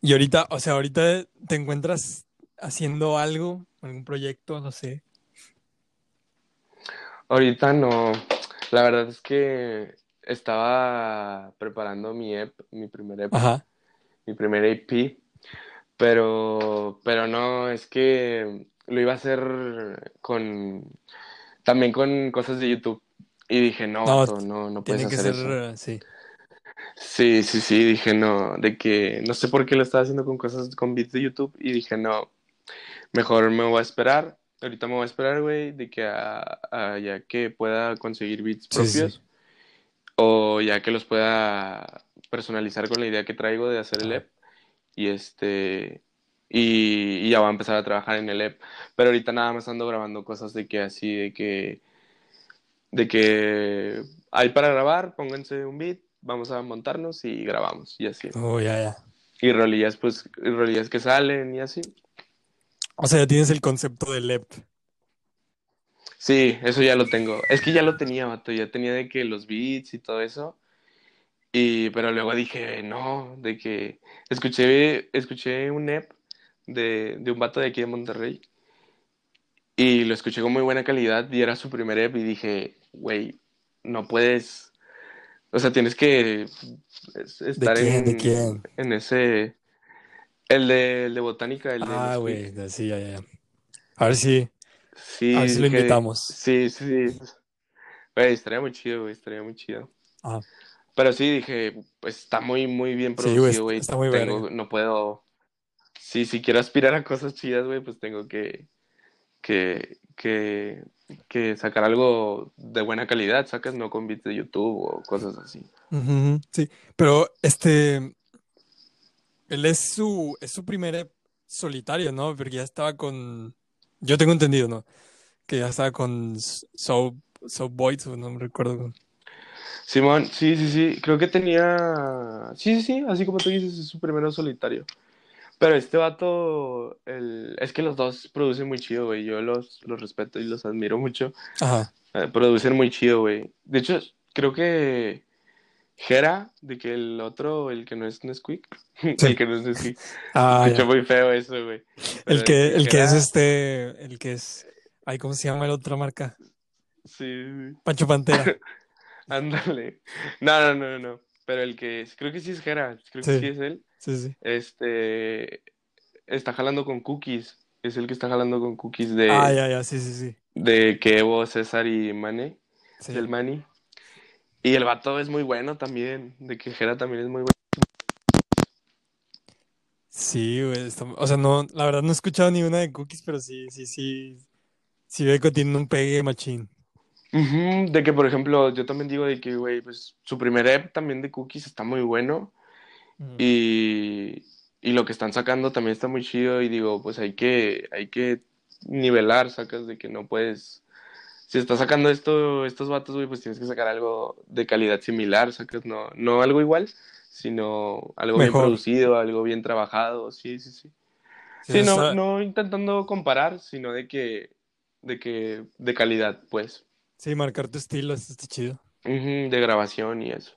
Y ahorita, o sea, ahorita te encuentras haciendo algo, algún proyecto, no sé. Ahorita no. La verdad es que estaba preparando mi EP, mi primer EP, Ajá. mi primer EP, pero, pero no, es que lo iba a hacer con, también con cosas de YouTube. Y dije, no, No, vato, no, no puedes Tiene que ser, eso. eh, sí. Sí, sí, sí, dije no, de que no sé por qué lo estaba haciendo con cosas, con beats de YouTube y dije no, mejor me voy a esperar, ahorita me voy a esperar, güey, de que a, a ya que pueda conseguir beats sí, propios sí. o ya que los pueda personalizar con la idea que traigo de hacer el Ajá. Y este y, y ya voy a empezar a trabajar en el EP, pero ahorita nada más ando grabando cosas de que así, de que de que hay para grabar, pónganse un beat, vamos a montarnos y grabamos y así. Oh, ya, ya. Y rolillas, pues, y rolillas que salen y así. O sea, ya tienes el concepto del EP. Sí, eso ya lo tengo. Es que ya lo tenía, vato, ya tenía de que los beats y todo eso. Y, pero luego dije, no, de que escuché, escuché un EP de, de un vato de aquí de Monterrey. Y lo escuché con muy buena calidad y era su primer EP y dije, güey, no puedes, o sea, tienes que es- estar quién? en, ¿De quién? en ese, el de, el de botánica, el Ah, güey, sí, ya, ya. A ver si, Sí, a ver si lo invitamos. sí, sí, sí. Güey, estaría muy chido, güey, estaría muy chido. Ajá. Pero sí, dije, pues está muy, muy bien güey, producido, güey. está muy Tengo, no puedo. Sí, si quiero aspirar a cosas chidas, güey, pues tengo que, que, que, que sacar algo de buena calidad, sacas no con beats de YouTube o cosas así. Sí, pero este, él es su, es su primer solitario, ¿no? Porque ya estaba con, yo tengo entendido, ¿no? Que ya estaba con Soap, Soap Boys, o no me recuerdo. Simón, sí, sí, sí, creo que tenía. Sí, sí, sí, así como tú dices, es su primero solitario. Pero este vato, el... es que los dos producen muy chido, güey. Yo los, los respeto y los admiro mucho. Ajá, Eh, producen muy chido, güey. De hecho, creo que Jera, de que el otro, el que no es Nesquik, Sí. el que no es Nesquik, ah, escuchó ya. muy feo eso, güey. El que, el que es este, el que es, ay, ¿cómo se llama la otra marca? Sí, sí, Pancho Pantera. ándale. No, no, no, no, no. Pero el que es, creo que sí es Jera, creo que Sí. es él. Sí, sí. Este, está jalando con cookies. Es el que está jalando con cookies de, Ah, ya, ya, sí, sí, sí. de Kevo, César y Mane, Sí. del Mani. Y el vato es muy bueno también, de que Jera también es muy bueno. Sí, güey. está- O sea, no, la verdad no he escuchado ni una de Cookies, pero sí, sí, sí. Sí veo que tiene un pegue machín. De que, por ejemplo, yo también digo de que, güey, pues su primer EP también de Cookies está muy bueno y, y lo que están sacando también está muy chido y digo, pues hay que, hay que nivelar, sacas de que no puedes, si estás sacando esto, estos vatos, güey, pues tienes que sacar algo de calidad similar, sacas, no, no algo igual, sino algo bien producido, algo bien trabajado, sí, sí, sí. Sí, no, no intentando comparar, sino de que, de que, de calidad, pues. Sí, marcar tu estilo, eso está chido. De grabación y eso.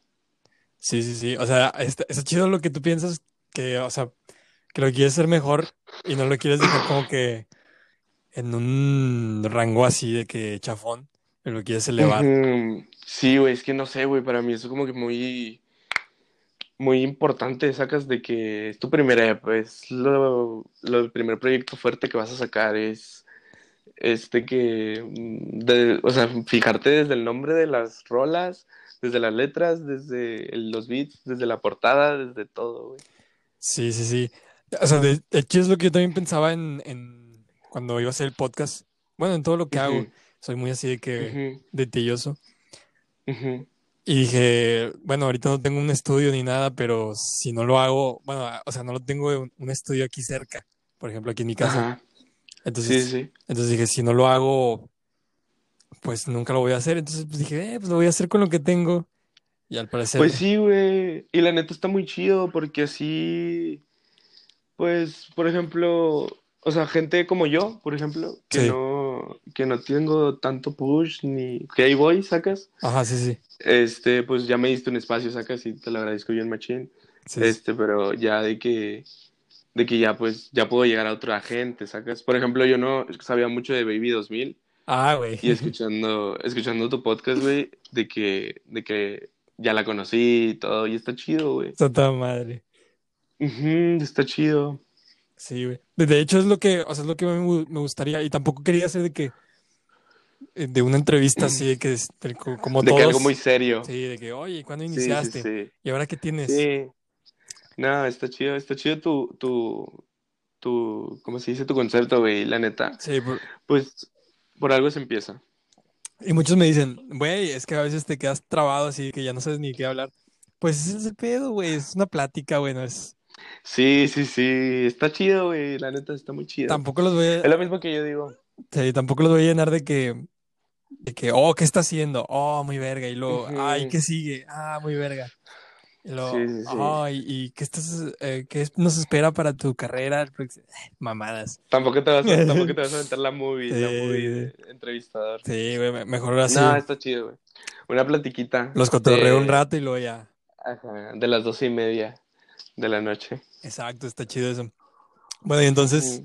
Sí, sí, sí. O sea, está, está chido lo que tú piensas que, o sea, que lo quieres hacer mejor y no lo quieres dejar como que en un rango así de que chafón, pero lo quieres elevar. Sí, güey, es que no sé, güey, para mí eso es como que muy, muy importante, sacas de que es tu primera, pues, lo, lo- el primer proyecto fuerte que vas a sacar es, este que, mm, de- o sea, fijarte desde el nombre de las rolas, desde las letras, desde los beats, desde la portada, desde todo, güey. Sí, sí, sí. O sea, de, de hecho es lo que yo también pensaba en, en cuando iba a hacer el podcast. Bueno, en todo lo que hago. Soy muy así de que ujú, detilloso. ujú. Y dije, bueno, ahorita no tengo un estudio ni nada, pero si no lo hago, bueno, o sea, no lo tengo un, un estudio aquí cerca, por ejemplo, aquí en mi casa. Sí, Entonces, sí. entonces dije, si no lo hago, pues nunca lo voy a hacer. Entonces pues dije, eh, pues lo voy a hacer con lo que tengo. Y al parecer, Pues sí, güey. Y la neta está muy chido porque así, pues, por ejemplo, o sea, gente como yo, por ejemplo, que Sí. no, que no tengo tanto push ni que ahí voy, sacas. ajá, sí, sí. Este, pues ya me diste un espacio, sacas, y te lo agradezco bien, machín. Sí, sí. Este, pero ya de que, de que ya, pues, ya puedo llegar a otra gente, sacas. Por ejemplo, yo no sabía mucho de Baby 2000 Ah, güey. y escuchando, escuchando tu podcast, güey, de que, de que ya la conocí y todo, y está chido, güey. Está toda madre. Está chido. Sí, güey. De hecho es lo que, o sea, es lo que me, me gustaría. Y tampoco quería hacer de que, eh, de una entrevista así, de que, es- de co- como De que algo todos. muy serio. Sí, de que, oye, ¿cuándo Sí, sí, iniciaste? sí. ¿Y ahora qué tienes? Sí. No, está chido, está chido tu, tu, tu, ¿cómo se dice? Tu concepto, güey, la neta. Sí, por- Pues, por algo se empieza. y muchos me dicen, güey, es que a veces te quedas trabado así que ya no sabes ni qué hablar. Pues ese es el pedo, güey, es una plática, güey, no es... Sí, sí, sí, está chido, güey, la neta está muy chido. Tampoco los voy a, Es lo mismo que yo digo. sí, tampoco los voy a llenar de que, de que, oh, ¿qué está haciendo? Oh, muy verga. Y luego, ay, ¿qué sigue? Ah, muy verga. Luego, Sí, sí, sí. ¿y qué estás, eh, qué nos espera para tu carrera? próximo-?" Mamadas. Tampoco te vas a, tampoco te vas a aventar la movie, la movie de entrevistador. Sí, güey, me- mejor así. No, está chido, güey. Una platiquita. Los cotorreo un rato y luego ya. Ajá, de las doce y media de la noche. Exacto, está chido eso. Bueno, y entonces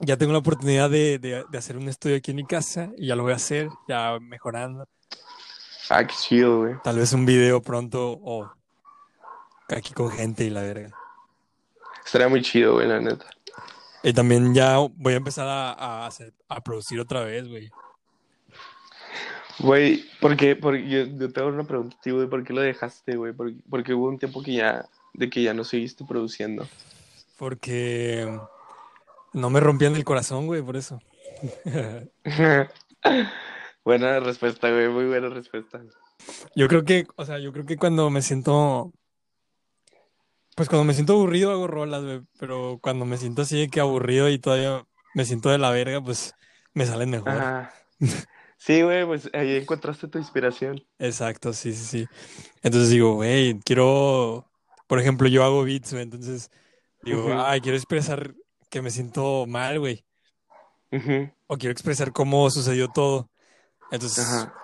ya tengo la oportunidad de, de- de hacer un estudio aquí en mi casa y ya lo voy a hacer, ya mejorando. Ah, qué chido, güey. Tal vez un video pronto o aquí con gente y la verga. Estaría muy chido, güey, la neta. Y también ya voy a empezar a, a hacer, a producir otra vez, güey. Güey, ¿por qué? Porque yo, yo te hago una pregunta, tío, güey, ¿por qué lo dejaste, güey? Porque, porque hubo un tiempo que ya, de que ya no seguiste produciendo. Porque no me rompían el corazón, güey, por eso. Buena respuesta, güey, muy buena respuesta. Yo creo que, o sea, yo creo que cuando me siento, pues cuando me siento aburrido hago rolas, güey, pero cuando me siento así de que aburrido y todavía me siento de la verga, pues me salen mejor. Ajá. Sí, güey, pues ahí encontraste tu inspiración. Exacto, sí, sí, sí. Entonces digo, güey, quiero, por ejemplo, yo hago beats, güey, entonces digo, ay, quiero expresar que me siento mal, güey, o quiero expresar cómo sucedió todo. Entonces Ajá.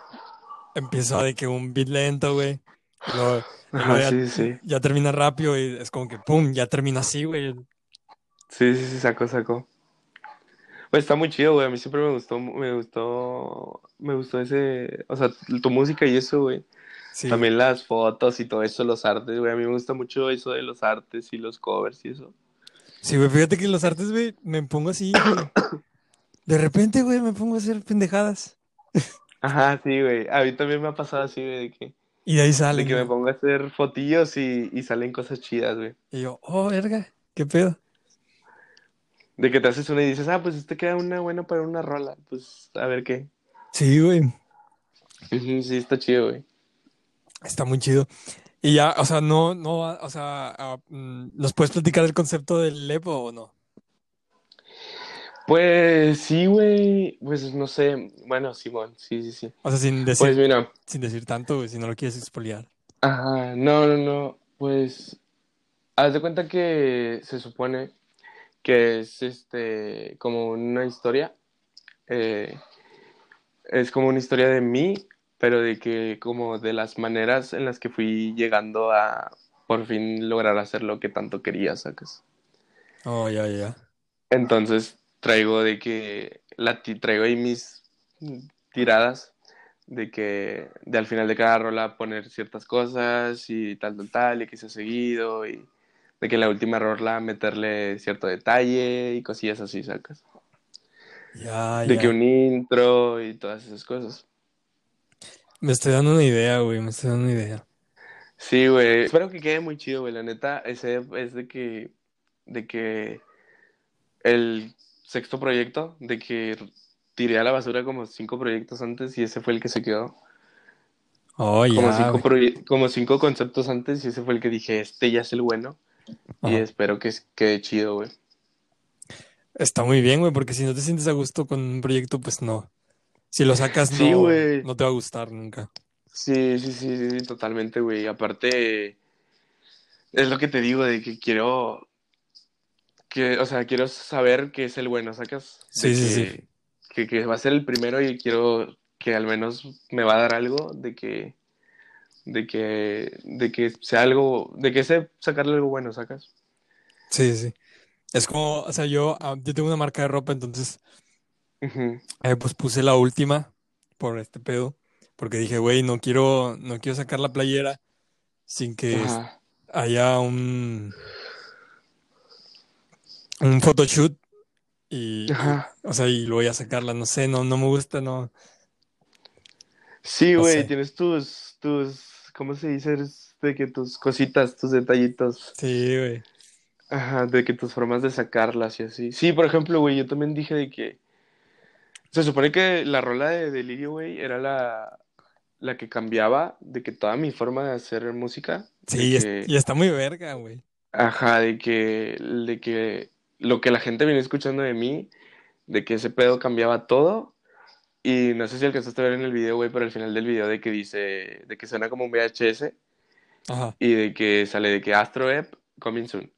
empiezo de que un beat lento, güey, luego, Ajá, ya, sí, sí. ya termina rápido y es como que, pum, ya termina así, güey. Sí, sí, sí, sacó, sacó. Pues está muy chido, güey. A mí siempre me gustó, me gustó, me gustó ese, o sea, tu música y eso, güey. Sí, También las fotos y todo eso, los artes, güey. A mí me gusta mucho eso de los artes y los covers y eso. sí, güey, fíjate que los artes, güey, me pongo así, güey. De repente, güey, me pongo a hacer pendejadas. Ajá, sí, güey. A mí también me ha pasado así, güey, de que, Y de ahí de salen, que me pongo a hacer fotillos y, y salen cosas chidas, güey. Y yo, oh, verga, qué pedo. De que te haces una y dices, ah, pues este queda una buena para una rola. Pues a ver qué. Sí, güey. Sí, está chido, güey. Está muy chido. Y ya, o sea, no, no, o sea, ah, mm, ¿nos puedes platicar el concepto del Lepo o no? Pues sí, güey. Pues no sé. Bueno, Simón, sí, sí, sí. O sea, sin decir, Pues mira. sin decir tanto, güey, si no lo quieres expoliar. Ajá, no, no, no. Pues haz de cuenta que se supone que es este como una historia. eh, es como una historia de mí pero de que como de las maneras en las que fui llegando a por fin lograr hacer lo que tanto quería, ¿sacas? Oh, ya, ya. Entonces traigo de que la traigo ahí mis tiradas de que de al final de cada rola poner ciertas cosas y tal, tal, tal, y que se ha seguido y de que en la última rola meterle cierto detalle y cosillas así, ¿sacas? Ya, De ya. que un intro y todas esas cosas. Me estoy dando una idea, güey, me estoy dando una idea. Sí, güey. Espero que quede muy chido, güey. La neta, ese es de que, de que el sexto proyecto, de que tiré a la basura como cinco proyectos antes y ese fue el que se quedó. Oh, Como ya, cinco, como cinco conceptos antes y ese fue el que dije, este ya es el bueno. Y espero que quede chido, güey. Está muy bien, güey, porque si no te sientes a gusto con un proyecto, pues no. Si lo sacas, Sí, no, no te va a gustar nunca. Sí, sí, sí, sí, sí, totalmente, güey. Aparte, es lo que te digo, de que quiero, que, o sea, quiero saber que es el bueno, ¿sacas? De Sí, sí, sí. que, que, va a ser el primero y quiero que al menos me va a dar algo de que, de que, de que sea algo, de que sé sacarle algo bueno, ¿sacas? Sí, sí. Es como, o sea, yo, ah, yo tengo una marca de ropa, entonces, eh, pues puse la última por este pedo, porque dije, güey, no quiero, no quiero sacar la playera sin que Ajá. haya un, un photoshoot y, y, Ajá. o sea, y lo voy a sacarla, no sé, no, no me gusta, no, Sí, no güey, sé. tienes tus, tus, ¿cómo se dice? De que tus cositas, tus detallitos. Sí, güey. Ajá, de que tus formas de sacarlas y así. Sí, por ejemplo, güey, yo también dije de que se supone que la rola de Delirio, güey, era la, la que cambiaba, de que toda mi forma de hacer música, Sí, que, y está muy verga, güey. ajá, de que, de que lo que la gente venía escuchando de mí, de que ese pedo cambiaba todo. Y no sé si alcanzaste a ver en el video, güey, pero al final del video de que dice, de que suena como un VHS Ajá. y de que sale de que Astro Ep, coming soon.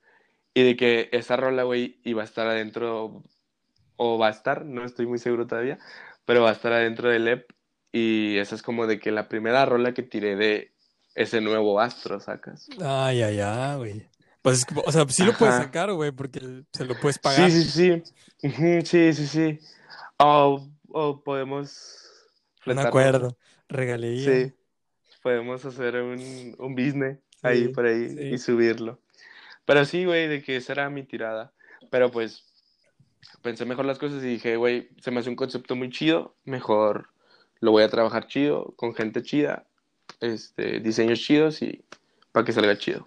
Y de que esa rola, güey, iba a estar adentro, o va a estar, no estoy muy seguro todavía, pero va a estar adentro del EP. Y esa es como de que la primera rola que tiré de ese nuevo Astro, sacas. Ay, ay, ay, güey. Pues, o sea, sí lo puedes Ajá. sacar, güey, porque se lo puedes Sí, pagar. sí, sí. Ujú, sí, sí, sí. O, o podemos Un acuerdo. Regalía. Sí, podemos hacer un, un business ahí Sí, por ahí sí. y subirlo. Pero sí, güey, de que esa era mi tirada. Pero pues pensé mejor las cosas y dije, güey, se me hace un concepto muy chido, mejor lo voy a trabajar chido, con gente chida, este, diseños chidos y para que salga chido.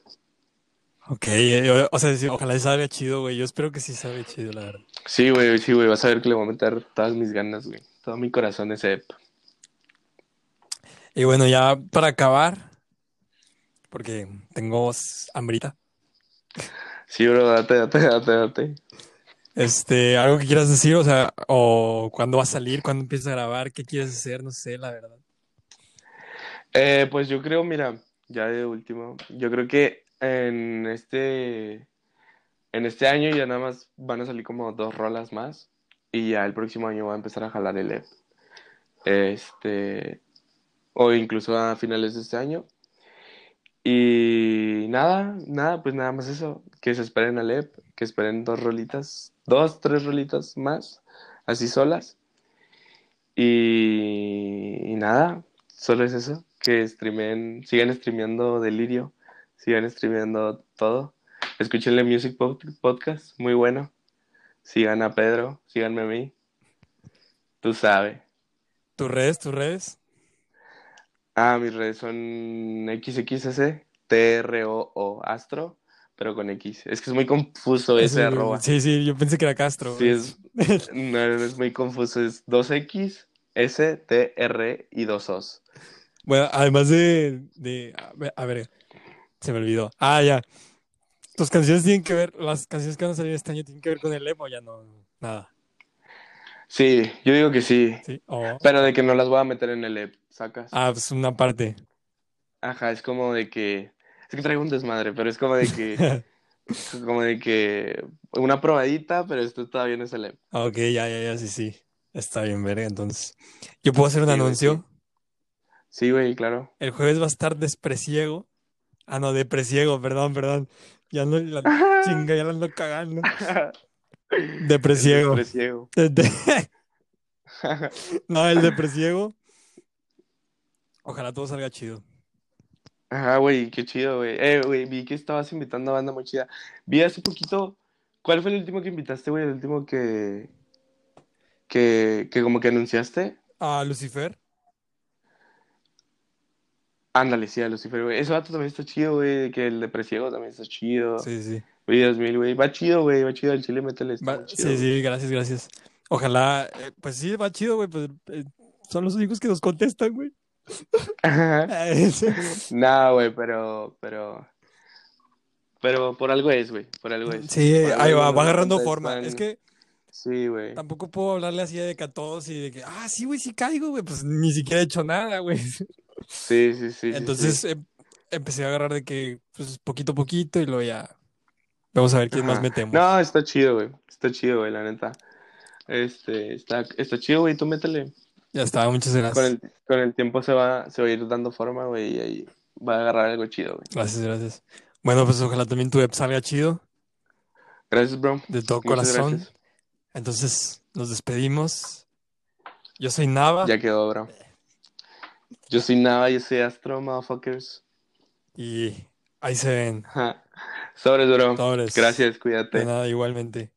Ok, eh, o sea, sí, ojalá salga chido, güey. Yo espero que sí salga chido, la verdad. Sí, güey, sí, güey, vas a ver que le voy a meter todas mis ganas, güey, todo mi corazón a ese EP. Y bueno, ya para acabar, porque tengo hambrita. Sí, bro, date, date, date, date. Este, algo que quieras decir, o sea, o cuándo va a salir, cuándo empiezas a grabar, qué quieres hacer, no sé, la verdad. Eh, pues yo creo, mira, ya de último, yo creo que en este, en este año ya nada más van a salir como dos rolas más y ya el próximo año va a empezar a jalar el EP. Este, o incluso a finales de este año. Y nada, nada, pues nada más eso, que se esperen al EP, que esperen dos rolitas, dos, tres rolitas más, así solas. Y, nada, solo es eso, que streamen, sigan streameando Delirio, sigan streameando todo. Escúchenle Music Pod- Podcast, muy bueno. Sigan a Pedro, síganme a mí. Tú sabes. ¿Tus redes, tus redes? Ah, mis redes son XXS, TROO Astro, pero con X. Es que es muy confuso ese arroba. Sí, sí, yo pensé que era Castro. Sí, es, no, es muy confuso. Es 2X, S, T, R y 2 Os. Bueno, además de, de, a ver, se me olvidó. Ah, ya. Tus canciones tienen que ver, las canciones que van a salir este año tienen que ver con el emo, ya no, nada. Sí, yo digo que sí. Sí, oh. Pero de que no las voy a meter en el EP, sacas. Ah, pues una parte. Ajá, es como de que. Es que traigo un desmadre, pero es como de que. como de que. Una probadita, pero esto todavía no es el EP. Ok, ya, ya, ya, sí, sí. Está bien, verga, entonces. ¿Yo puedo hacer un Sí, güey, anuncio? Sí, güey, claro. El jueves va a estar Despreciego. Ah, no, Depresiego, perdón, perdón. Ya no la chinga, ya la ando cagando. De- de- No, el Depresiego. Ojalá todo salga chido. Ajá, güey, qué chido, güey. Eh, güey, vi que estabas invitando a banda muy chida. Vi hace poquito, ¿cuál fue el último que invitaste, güey? El último que, que, que como que anunciaste. Ah, Lucifer. Ándale, sí, a Lucifer, güey. Ese vato también está chido, güey. Que el de Presiego también está chido. Sí, sí. Güey, 2000, güey. Va chido, güey. Va chido el chile, métele. Va- chido, sí, sí, gracias, gracias. Ojalá, eh, pues sí, va chido, güey. Pues, eh, son los únicos que nos contestan, güey. No, güey, pero, pero, pero por algo es, güey. Por algo es. Sí, algo ahí va, va agarrando contestan. forma. Es que Sí, güey. tampoco puedo hablarle así de que a todos y de que, ah, sí, güey, sí caigo, güey. Pues ni siquiera he hecho nada, güey. Sí, sí, sí. Entonces sí. em- empecé a agarrar de que, pues, poquito a poquito y luego ya. Vamos a ver quién más metemos. No, está chido, güey. Está chido, güey, la neta. Este, está, está chido, güey. Tú métele. Ya está, muchas Con gracias. el, con el tiempo se va, se va a ir dando forma, güey, y ahí va a agarrar algo chido, güey. Gracias, gracias. Bueno, pues ojalá también tu app salga chido, Gracias, bro. de todo Muchas corazón. gracias. Entonces, nos despedimos. Yo soy Nava Ya quedó, bro. Yo soy Nava, yo soy Astro, motherfuckers. y ahí se ven. Sobres, bro. Sobres. Gracias, De cuídate. nada, igualmente.